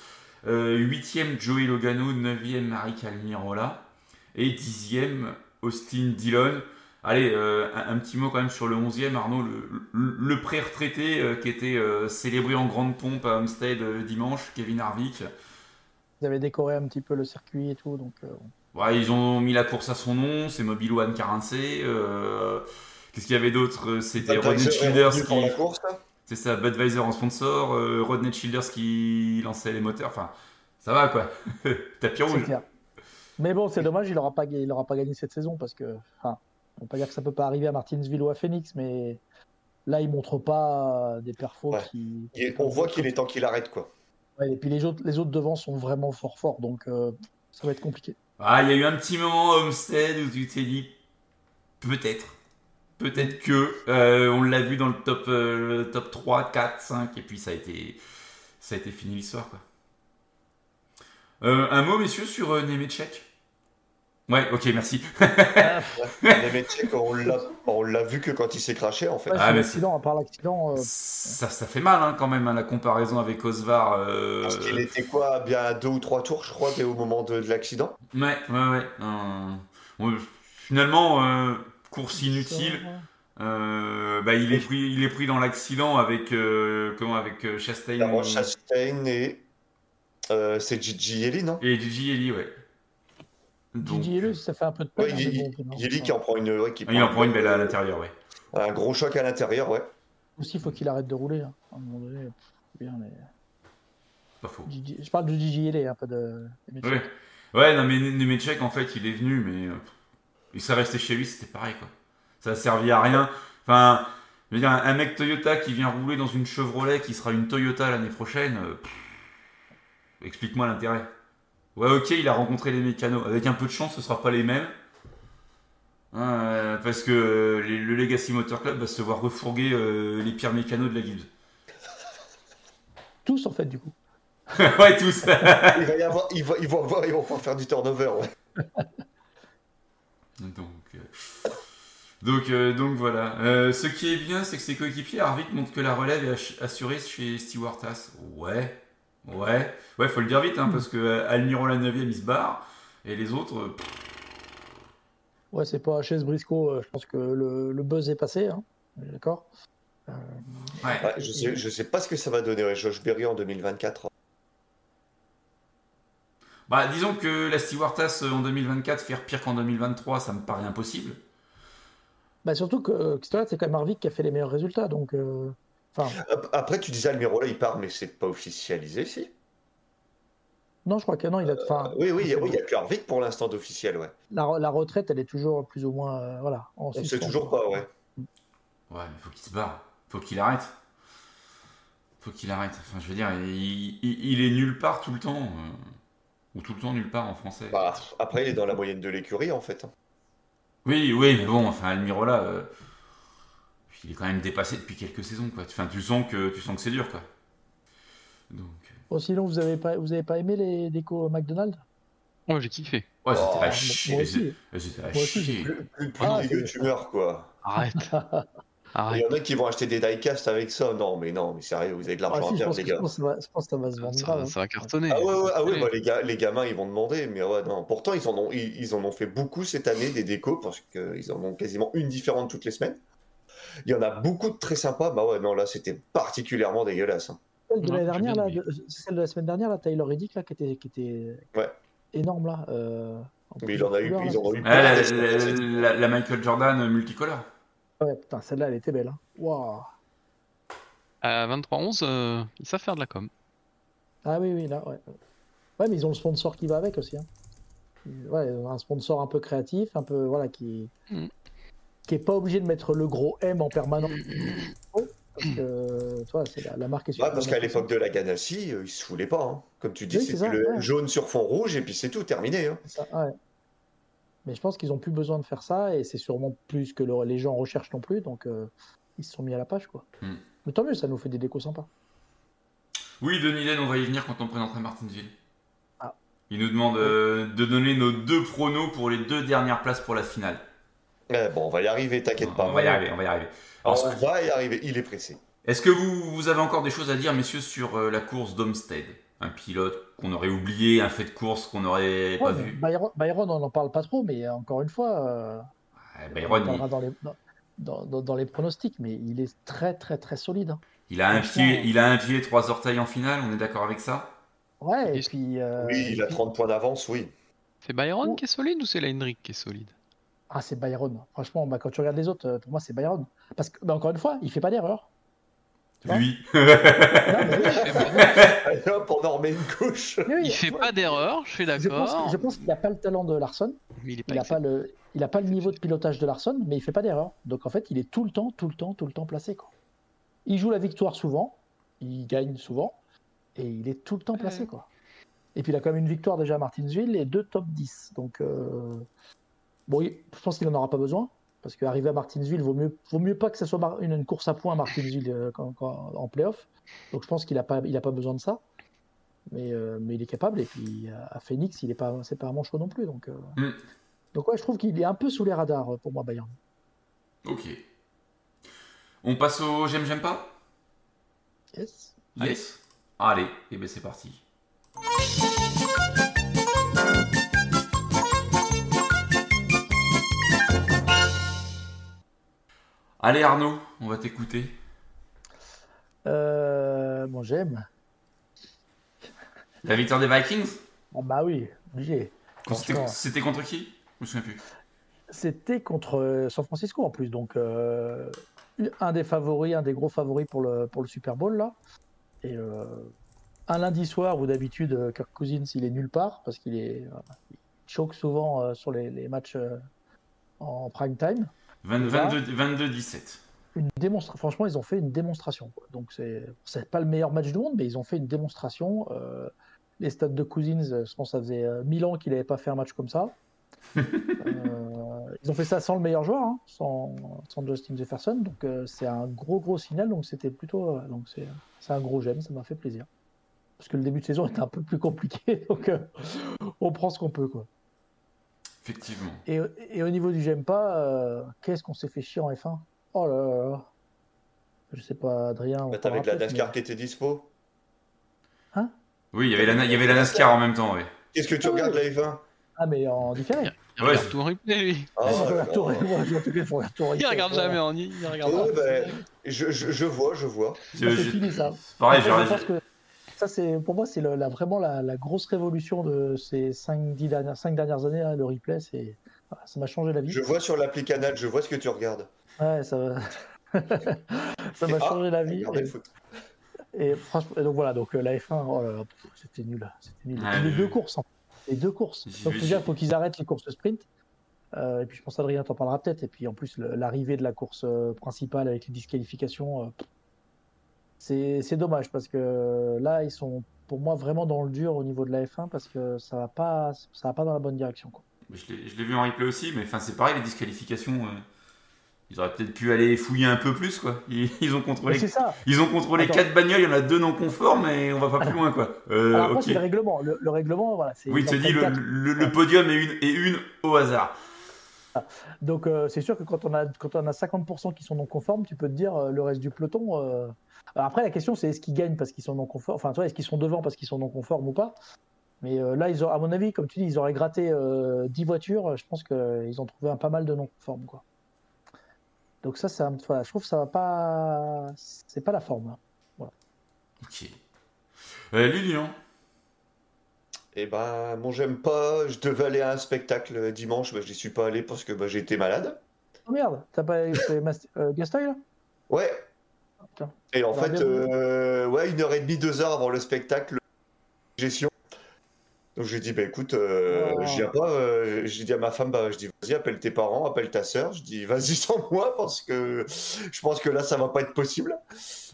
Euh, huitième, Joey Logano. Neuvième, Marik Almirola. Et dixième, Austin Dillon. Allez, euh, un, un petit mot quand même sur le onzième, Arnaud, le, le, le pré-retraité euh, qui était euh, célébré en grande pompe à Homestead euh, dimanche, Kevin Harvick. Ils avaient décoré un petit peu le circuit et tout. Donc, euh, Ouais, ils ont mis la course à son nom, c'est Mobile One 40C. euh, Qu'est-ce qu'il y avait d'autre? C'était Rodney Childers qui. la course. là. C'est ça, Budweiser en sponsor, euh, Rodney Childers qui lançait les moteurs. Enfin, ça va quoi. Tapis c'est rouge. clair. Mais bon, c'est dommage, il n'aura pas, il aura pas gagné cette saison parce que, enfin, on va pas dire que ça peut pas arriver à Martinsville ou à Phoenix, mais là, il montre pas des perfos Ouais. qui. Est- on voit qu'il est temps qu'il arrête quoi. Ouais, et puis les autres, les autres devant sont vraiment fort forts, donc euh, ça va être compliqué. Ah, il y a eu un petit moment à Homestead où tu t'es dit peut-être. Peut-être que. euh, on l'a vu dans le top, euh, le top 3, 4, 5, et puis ça a été, ça a été fini l'histoire quoi. Euh, un mot, messieurs, sur euh, Nemechek? Ouais, ok, merci. Les Metchek, on l'a, on l'a vu que quand il s'est craché en fait. Ouais, Ah, mais l'accident, à part l'accident, euh, Ça, ça fait mal hein, quand même, hein, la comparaison avec Osvar. euh, Parce qu'il était quoi, bien à deux ou trois tours, je crois, dès au moment de, de l'accident? Ouais, ouais, ouais. euh, finalement, euh, course inutile. Euh, bah, il, est pris, il est pris dans l'accident avec, euh, comment, avec euh, Chastain euh, Chastain et. euh, c'est Gigi Yeli, non? Et Gigi Eli, ouais. Donc, Gigi Elus, ça fait un peu de peine. Ouais, hein, Yeli, Yeli qui en prend une. ouais, qui il en prend une belle à l'intérieur, ouais. Un gros choc à l'intérieur, ouais. Aussi, il faut qu'il arrête de rouler. hein. À un moment donné, pff, bien, mais... Pas faux. Gigi- Je parle de Gigi Elé, un peu de. de- Ouais. Ouais, non, mais Nemechek, en fait, il est venu, mais. Il serait resté chez lui, c'était pareil, quoi. Ça a servi à rien. Enfin, je veux dire, un, mec Toyota qui vient rouler dans une Chevrolet qui sera une Toyota l'année prochaine, euh, explique-moi l'intérêt. Ouais, ok, il a rencontré les mécanos. Avec un peu de chance, ce sera pas les mêmes. Hein, euh, parce que euh, les- le Legacy Motor Club va se voir refourguer euh, les pires mécanos de la Gibbs. Tous, en fait, du coup. ouais, tous. Il va y avoir, ils, vont, ils vont avoir, ils vont pouvoir faire du turnover, ouais. Donc, euh, donc, euh, donc voilà. Euh, ce qui est bien, c'est que ses coéquipiers, Harvick montre que la relève est assurée chez Stewart Haas. Ouais, ouais, ouais, faut le dire vite, hein, parce que euh, Almirola 9 il se barre, et les autres, pff, Ouais, c'est pas HS Briscoe, euh, je pense que le, le buzz est passé, hein. D'accord? Ouais. Ouais, je, sais, je sais pas ce que ça va donner, Josh Berry en 2024. Bah, disons que la Stewardess euh, en 2024 faire pire qu'en 2023, ça me paraît impossible. Bah, surtout que euh, Stewart, c'est quand même Harvick qui a fait les meilleurs résultats. Donc, euh, Après, tu disais Almirola, il part, mais c'est pas officialisé, si? Non, je crois que non, il a. Enfin, Oui, oui, il y a- oui, il y a que Harvick pour l'instant d'officiel, ouais. la, re- la retraite, elle est toujours plus ou moins, euh, voilà. En On sait suspens. toujours pas, ouais. Ouais, mais faut qu'il se barre. Faut qu'il arrête. Faut qu'il arrête. Enfin, je veux dire, il, il- il est nulle part tout le temps. Euh, Ou tout le temps nulle part en français. Bah, après, il est dans la moyenne de l'écurie, en fait. Oui, oui, mais bon, enfin, Almirola, euh, il est quand même dépassé depuis quelques saisons, quoi. Enfin, tu sens que, tu sens que c'est dur, quoi. Donc, Bon, sinon, vous avez pas, vous avez pas aimé les décos McDonald's? Oh, j'ai kiffé. ouais, c'était Oh, à moi chier. Moi aussi. C'était à Moi aussi, j'ai chier. Plus, plus, plus Ah, de c'est- tu meurs, quoi. Arrête. Il Arrête. y en a qui vont acheter des diecast avec ça. Non, mais non, mais sérieux, vous avez de Ah, l'argent si, à je perdre, pense, les que, je, gars. pense que ça va, je pense que ça va se vendre Ça, va- hein. ça va cartonner. Ah ouais, ouais, ah ouais, Oui. bah, les, gars, les gamins, ils vont demander, mais ouais, non. Pourtant, ils en ont, ils, ils en ont fait beaucoup cette année, des décos, parce qu'ils en ont quasiment une différente toutes les semaines. Il y en a beaucoup de très sympas. Bah ouais, non, là, c'était particulièrement dégueulasse. hein. Celle de j'ai dernière, là, de- celle de la semaine dernière, là, Taylor Reddick, là, qui était, qui était Ouais. énorme, là. euh, en Mais il en a eu, ils en ont eu Ah, la, la- la- la Michael Jordan multicolore. Ouais, putain, celle-là, elle était belle. Hein. Waouh. À 23-11, euh, ils savent faire de la com. Ah oui, oui, là, ouais. Ouais, mais ils ont le sponsor qui va avec aussi. Hein. Ouais, un sponsor un peu créatif, un peu, voilà, qui... Mm. qui est pas obligé de mettre le gros M en permanence. Parce que, tu vois, c'est la, la marque est Ouais, parce qu'à l'époque de la Ganassi, euh, ils se foulaient pas. hein. Comme tu dis, Oui, c'est c'était le ouais. jaune sur fond rouge, et puis c'est tout, terminé. hein. C'est ça, ouais. Mais je pense qu'ils ont plus besoin de faire ça et c'est sûrement plus que le- les gens recherchent non plus, donc euh, ils se sont mis à la page quoi. Hmm. Mais tant mieux, ça nous fait des décos sympas. Oui, Denis Den, on va y venir quand on présentera Martinsville. Ah. Il nous demande euh, de donner nos deux pronos pour les deux dernières places pour la finale. Ouais, bon, on va y arriver, t'inquiète pas. On va y arriver, on va y arriver. On va y arriver, il est pressé. Est-ce que vous, vous avez encore des choses à dire, messieurs, sur euh, la course d'Homestead? Un pilote qu'on aurait oublié, un fait de course qu'on n'aurait pas Ouais, vu Byron, Byron, on n'en parle pas trop, mais encore une fois, euh, Ouais, on Byron, en parlera il, dans les, dans, dans- dans- dans les pronostics, mais il est très très très solide. hein. il a un pied, il a un pied, trois orteils en finale, on est d'accord avec ça? Ouais, et puis. euh, Oui, il a puis- 30 points d'avance, oui. C'est Byron Oh. qui est solide ou c'est la Hendrick qui est solide? Ah, c'est Byron. Franchement, bah, quand tu regardes les autres, euh, pour moi, c'est Byron. Parce que, bah, encore une fois, il fait pas d'erreur. Lui. Non, mais oui, Et hop, on en remet une couche. oui, Il fait ouais. pas d'erreur, je suis d'accord. je pense qu'il n'a pas le talent de Larson. Mais il est pas Il n'a pas le, il a pas le niveau de pilotage de Larson, mais il fait pas d'erreur. Donc en fait, il est tout le temps, tout le temps, tout le temps placé. Quoi. Il joue la victoire souvent, il gagne souvent, et il est tout le temps placé. Ouais. Quoi. Et puis il a quand même une victoire déjà à Martinsville et deux top 10. Donc euh, bon, je pense qu'il n'en aura pas besoin. Parce qu'arriver à Martinsville, vaut mieux, vaut mieux pas que ce soit une, une course à points à Martinsville euh, quand- quand- en playoff. Donc je pense qu'il n'a pas, il a pas besoin de ça. Mais, euh, mais il est capable. Et puis à Phoenix, il est pas, c'est pas manchot non plus. Donc, Mm. donc ouais, je trouve qu'il est un peu sous les radars euh, pour moi, Bayern. Ok. On passe au j'aime, j'aime pas? Yes. Yes Allez, et ben c'est parti. Allez Arnaud, on va t'écouter. Euh, bon, j'aime. La victoire des Vikings? Ah bah oui, obligé. C'était contre qui? Je me souviens plus. C'était contre euh, San Francisco en plus, donc euh, un des favoris, un des gros favoris pour le, pour le Super Bowl là. Et euh, un lundi soir où d'habitude Kirk Cousins il est nulle part parce qu'il est il choque souvent sur les, les matchs en prime time. 20 Là. 22 22-17. Une démonstra- Franchement, ils ont fait une démonstration. quoi. Donc c'est pas le meilleur match du monde, mais ils ont fait une démonstration. Euh, les stats de Cousins, euh, je pense que ça faisait euh, 1000 ans qu'il n'avait pas fait un match comme ça. Euh, ils ont fait ça sans le meilleur joueur, hein, sans, sans Justin Jefferson. Donc euh, c'est un gros gros signal. Donc c'était plutôt, euh, donc c'est un gros j'aime. Ça m'a fait plaisir. Parce que le début de saison était un peu plus compliqué, donc euh, on prend ce qu'on peut quoi. Effectivement. Et, et au niveau du j'aime pas, euh, qu'est-ce qu'on s'est fait chier en F1 Oh là là là. Je sais pas, Adrien. Bah, T'avais de la NASCAR mais- qui était dispo. Oui, il y avait la, il y avait la NASCAR en même temps, oui. Qu'est-ce que tu Ah ouais. regardes la F1 Ah, mais en différé. Il Ouais, regarde c'est- tout en replay, lui. Ah, Ouais, je regarde tout- ouais. Il replay. regarde jamais en il Ouais, ben, je, je, je vois, je vois. Je- Ça, c'est fini, ça. Pareil, j'ai- ça, c'est pour moi, c'est la, vraiment la, la grosse révolution de ces 5 dernières, cinq dernières années. hein, le replay, c'est voilà, ça m'a changé la vie. Je vois sur l'appli Canal, je vois ce que tu regardes. Ouais, ça m'a- ça m'a Ah, changé la vie. Et, franchement, donc voilà, donc euh, la F1, oh là là, pff, c'était nul, c'était nul. Ouais, les mais- deux courses, les deux courses. Donc déjà, il faut qu'ils arrêtent les courses sprint. Euh, et puis je pense Adrien t'en parlera peut-être. Et puis en plus l'arrivée de la course euh, principale avec les disqualifications, euh, c'est dommage parce que là ils sont pour moi vraiment dans le dur au niveau de la F1 parce que ça va pas ça va pas dans la bonne direction. Quoi. Je l'ai je l'ai vu en replay aussi, mais enfin, c'est pareil, les disqualifications. euh, ils auraient peut-être pu aller fouiller un peu plus, quoi. Ils, ils ont Mais contrôlé, ça. ils ont contrôlé Attends. 4 bagnoles, il y en a deux non conformes, et on va pas plus loin, quoi. Euh, Alors après ok. c'est le règlement. Le, le règlement voilà. Oui, il te dit le, quatre. le- le podium est une, est une au hasard. Donc euh, c'est sûr que quand on a quand on a 50% qui sont non conformes, tu peux te dire euh, le reste du peloton. euh, après la question c'est est-ce qu'ils gagnent parce qu'ils sont non conformes, enfin est-ce qu'ils sont devant parce qu'ils sont non conformes ou pas? Mais là ils ont à mon avis comme tu dis ils auraient gratté euh, 10 voitures, je pense qu'ils ont trouvé un pas mal de non conformes quoi. Donc ça ça voilà, je trouve que ça va pas c'est pas la forme. hein. Ok. Lilian Et ben, bon, j'aime pas. Je devais aller à un spectacle dimanche, mais je n'y suis pas allé parce que bah, été malade. Oh merde, t'as pas fait euh, Gastoy là? Ouais. Et en Ça fait, euh, ouais, une heure et demie, deux heures avant le spectacle, gestion. Donc j'ai dit, bah écoute, euh, Oh. je viens pas. euh, j'ai dit à ma femme, bah je dis, vas-y, appelle tes parents, appelle ta sœur. Je dis, vas-y sans moi parce que je pense que là, ça va pas être possible.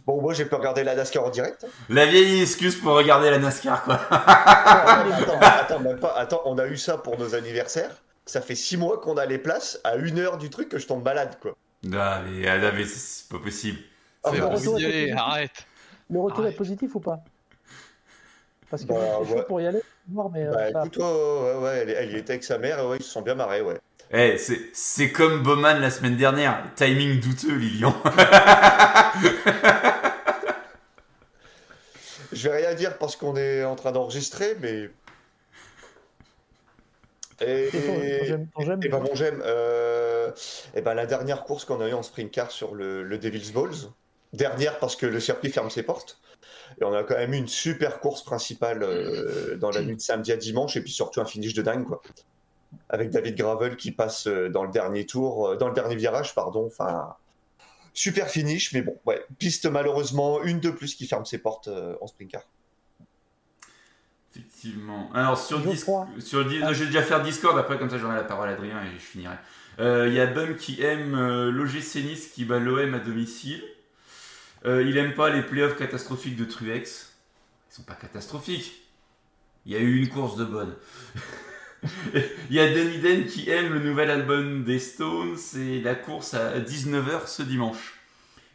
Bon, moi, j'ai pu regarder la NASCAR en direct. La vieille excuse pour regarder la NASCAR, quoi. attends, attends, même pas. Attends, on a eu ça pour nos anniversaires. Ça fait six mois qu'on a les places à une heure du truc que je tombe malade, quoi. Ah, mais, ah, mais c'est pas possible. Ah, C'est envie retour aller, positif. arrête. Le retour est positif ou pas? Parce que Bah, je suis ouais. pour y aller, voir, mais euh, Bah ça- écoute, ouais, ouais, elle, elle y était avec sa mère, et ouais, ils se sont bien marrés, ouais. Eh, c'est c'est comme Bowman la semaine dernière. Timing douteux, Lilian. Je vais rien dire parce qu'on est en train d'enregistrer, mais. Et, ben bon, j'aime. euh, et ben la dernière course qu'on a eue en sprint car sur le, le Devil's Balls. Dernière parce que le circuit ferme ses portes. Et on a quand même eu une super course principale euh, dans la nuit de samedi à dimanche et puis surtout un finish de dingue quoi. Avec David Gravel qui passe euh, dans le dernier tour, euh, dans le dernier virage, pardon. Enfin, super finish, mais bon, ouais. Piste malheureusement une de plus qui ferme ses portes euh, en sprint car. Effectivement. Alors, sur Discord, sur Dis- je vais déjà faire Discord, après, comme ça, j'aurai la parole à Adrien et je finirai. Euh, Il y a Bum qui aime euh, l'OGC Nice qui bat l'OM à domicile. Euh, il aime pas les playoffs catastrophiques de Truex. Ils sont pas catastrophiques. Il y a eu une course de bonne. Il y a Danny Den qui aime le nouvel album des Stones et la course à 19h ce dimanche.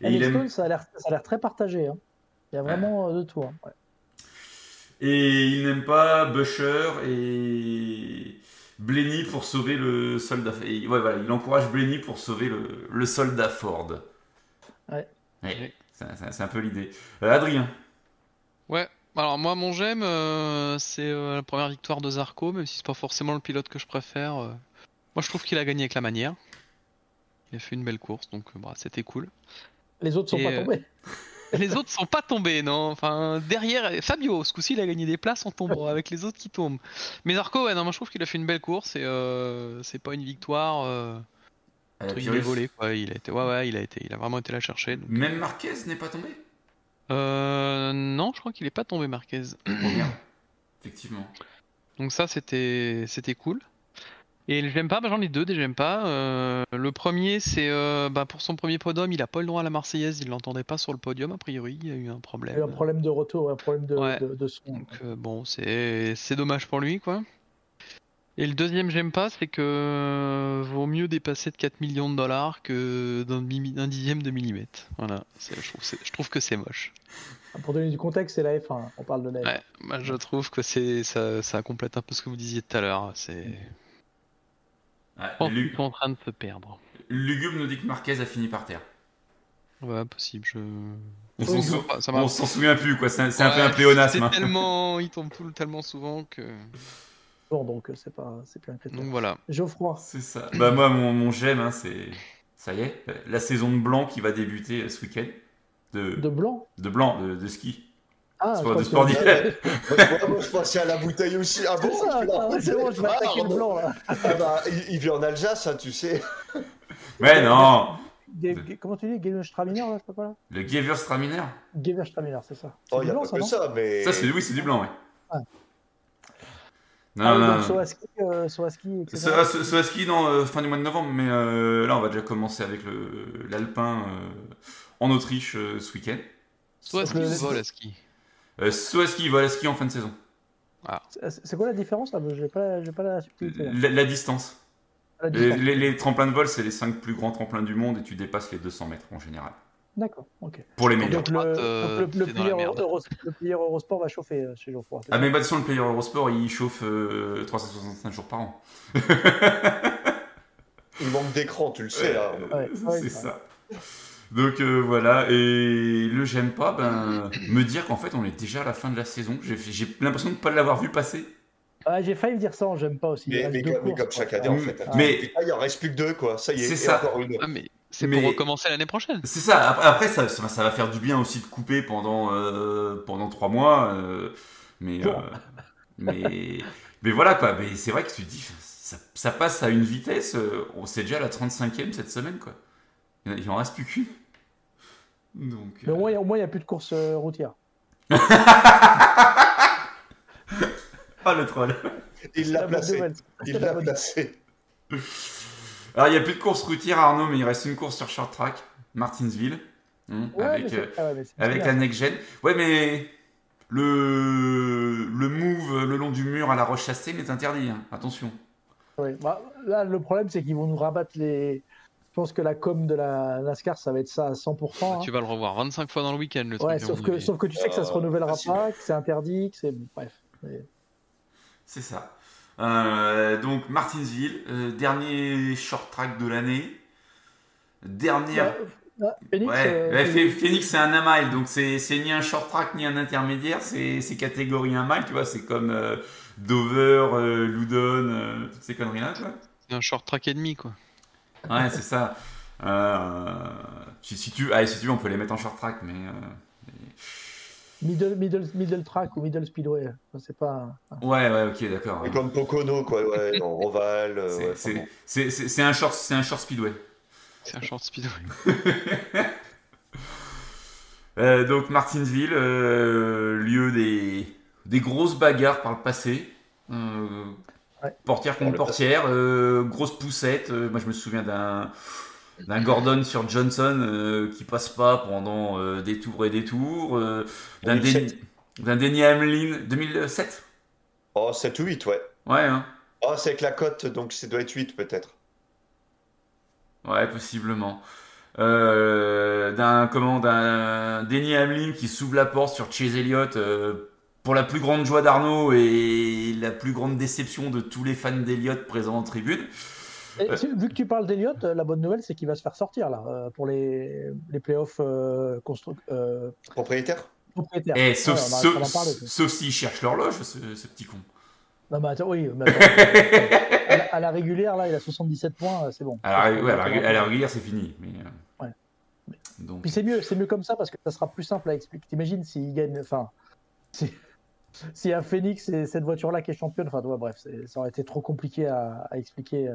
Et Ah, les il aime... Stones, ça a l'air ça a l'air très partagé. hein. Il y a vraiment euh, de tout. hein. Ouais. Et il n'aime pas Busher et Blenny pour sauver le soldat. et- ouais, voilà, il encourage Blenny pour sauver le, le soldat Ford. Ouais. Ouais. C'est- un peu l'idée. Euh, Adrien. Ouais. Alors moi, mon j'aime, euh, c'est euh, la première victoire de Zarco, même si c'est pas forcément le pilote que je préfère. euh. Moi, je trouve qu'il a gagné avec la manière. Il a fait une belle course, donc bah, c'était cool. Les autres sont Et, pas tombés. Les autres sont pas tombés, non. Enfin, derrière, Fabio, ce coup-ci, il a gagné des places en tombant avec les autres qui tombent. Mais Zarco, ouais, non, moi je trouve qu'il a fait une belle course et euh, c'est pas une victoire euh, guillemets Pyrrhus. volée, quoi. Il a été, ouais, ouais, il a été, il a vraiment été la chercher. donc. Même Marquez n'est pas tombé? Euh, non, je crois qu'il est pas tombé, Marquez. Oh. Effectivement. Donc ça, c'était, c'était cool. Et le j'aime pas, bah, j'en ai deux des j'aime pas. Euh, le premier, c'est euh, bah, pour son premier podium, il a pas eu le droit à la Marseillaise, il l'entendait pas sur le podium, a priori, il y a eu un Il y a eu problème. un problème de retour, un problème de, Ouais. de, de son. Donc euh, bon, c'est c'est dommage pour lui, quoi. Et le deuxième j'aime pas, c'est que euh, vaut mieux dépasser de 4 millions de dollars que d'un dixième de millimètre. Voilà, je trouve, c'est- je trouve que c'est moche. Pour donner du contexte, c'est la F1. On parle de la F1. Ouais, moi je trouve que c'est ça, ça complète un peu ce que vous disiez tout à l'heure. C'est sont en train de se perdre. Lugube nous dit que Marquez a fini par terre. Ouais, possible. Je... On s'en sou- souvient plus, quoi. C'est un, peu un pléonasme. C'est hein. tellement, il tombe tout tellement souvent que. Bon, donc euh, c'est pas, c'est plus un critère. Donc voilà. Geoffroy. C'est ça. Bah moi, mon, mon j'aime, hein, c'est... Ça y est, la saison de blanc qui va débuter euh, ce week-end. De, De blanc? de blanc, de, de ski. Ah, de sport d'hiver. Je- pensais à la bouteille aussi. Ah bon C'est ah bon, je vais Ah, attaquer le blanc là. Ah bah, il, il vit en Alsace, hein, tu sais. Mais non Comment tu dis Gewürztraminer, là, je sais pas là? Le Gewürztraminer Gewürztraminer, c'est ça. Oh, C'est il du y a blanc, pas ça, que non? ça, mais. Ça, c'est oui, c'est du blanc, ouais. Ouais. Non, Ah, oui, non, donc non. Soaski, euh, Soaski, etc. Euh, fin du mois de novembre, mais euh, là on va déjà commencer avec le l'alpin euh, en Autriche euh, ce week-end. Soit ski le- ou vol à ski. Euh, soit ski, voilà ski en fin de saison. C'est c'est quoi la différence là? J'ai pas, j'ai pas la subtilité. là. La, la distance. La Les, distance. les- les tremplins de vol, c'est les 5 plus grands tremplins du monde et tu dépasses les 200 mètres en général. D'accord, ok. Pour les meilleurs. Donc le, euh, donc le, player merde. Euro- le player Eurosport va chauffer euh, chez Geoffroy. Ah mais bah, de toute façon, le player Eurosport, il chauffe euh, 365 jours par an. Il manque d'écran, tu le sais. là. Ouais, ouais, c'est ça. ça. Donc euh, voilà, et le j'aime pas, ben, me dire qu'en fait on est déjà à la fin de la saison. J'ai l'impression de ne pas l'avoir vu passer. Ah, j'ai failli dire ça, j'aime pas aussi. Mais, mais deux comme, mais courses, comme quoi. chaque année, en fait. mais- Ah, il en reste plus que deux, quoi. Ça y est, C'est ça. encore une. Ah, mais c'est Mais- pour recommencer l'année prochaine. C'est ça, après, ça, ça, ça va faire du bien aussi de couper pendant, euh, pendant 3 mois. euh, mais, euh, mais, mais voilà quoi, mais c'est vrai que tu te dis, ça, ça passe à une vitesse, euh, on c'est déjà la 35e cette semaine quoi. Il en- reste plus qu'une. Donc, Mais euh, au moins, il y a- au moins, il n'y a plus de course euh, routière. Ah le troll Il l'a placé. Il la placé. Alors il n'y a plus de course routière Arnaud, mais il reste une course sur short track, Martinsville, hein, Ouais, avec, euh, ah ouais, avec la next gen. Ouais mais le, le move le long du mur à la roche chassée est interdit, hein. attention. Ouais. Bah, là, le problème, c'est qu'ils vont nous rabattre les. Je pense que la com de la NASCAR, ça va être ça à 100%. hein. Tu vas le revoir 25 fois dans le week-end, le Ouais, truc. sauf que, avis. sauf que tu sais que ça se Euh, renouvellera facile. pas, que c'est interdit, que c'est. Bref. Mais- C'est ça. Euh, donc Martinsville, euh, dernier short track de l'année. Dernière. Ah, Phoenix, Ouais, euh, Phoenix c'est un 1 mile, donc c'est ni un short track ni un intermédiaire, c'est catégorie 1 mile, tu vois, c'est comme euh, Dover, euh, Loudon, euh, toutes ces conneries-là, quoi. C'est un short track et demi, quoi. Ouais, c'est ça. Euh, si, si tu, allez, si tu veux, on peut les mettre en short track, mais. euh, middle, middle, middle track ou middle speedway. C'est pas. Ouais, ouais, ok, d'accord. Et comme Pocono, quoi. Ouais, en Roval. euh, C'est- ouais, un short, c'est un short speedway. C'est un short speedway. Euh, donc Martinsville, euh, lieu des, des grosses bagarres par le passé. Euh, Ouais. Portière contre portière, euh, grosse poussette. Euh, moi je me souviens d'un d'un Gordon sur Johnson euh, qui passe pas pendant euh, des tours et des tours. euh, d'un 2007. Denny- Hamlin 2007. Oh, 7 ou 8, ouais. Ouais, hein. Oh, c'est avec la cote, donc ça doit être 8 peut-être. Ouais, possiblement. Euh, d'un comment d'un Denny Hamlin qui s'ouvre la porte sur Chase Elliott euh, pour la plus grande joie d'Arnaud et la plus grande déception de tous les fans d'Elliott présents en tribune. Et vu que tu parles d'Eliott, euh, la bonne nouvelle, c'est qu'il va se faire sortir là euh, pour les, les playoffs euh, constru- euh, Propriétaire propriétaires. Eh, sauf, Ouais, sauf, cherchent l'horloge, ce, ce petit con. Non, mais attends, oui, mais attends, à, la, à la régulière, là, il a 77 points, euh, c'est bon. À la, ouais, à la, régu- à la régulière, c'est fini. Mais, Ouais. Donc, Puis c'est mieux, c'est mieux comme ça parce que ça sera plus simple à expliquer. T'imagines s'il gagne, enfin, si, s'il y a Phoenix et cette voiture-là qui est championne, enfin, ouais, bref, ça aurait été trop compliqué à, à expliquer.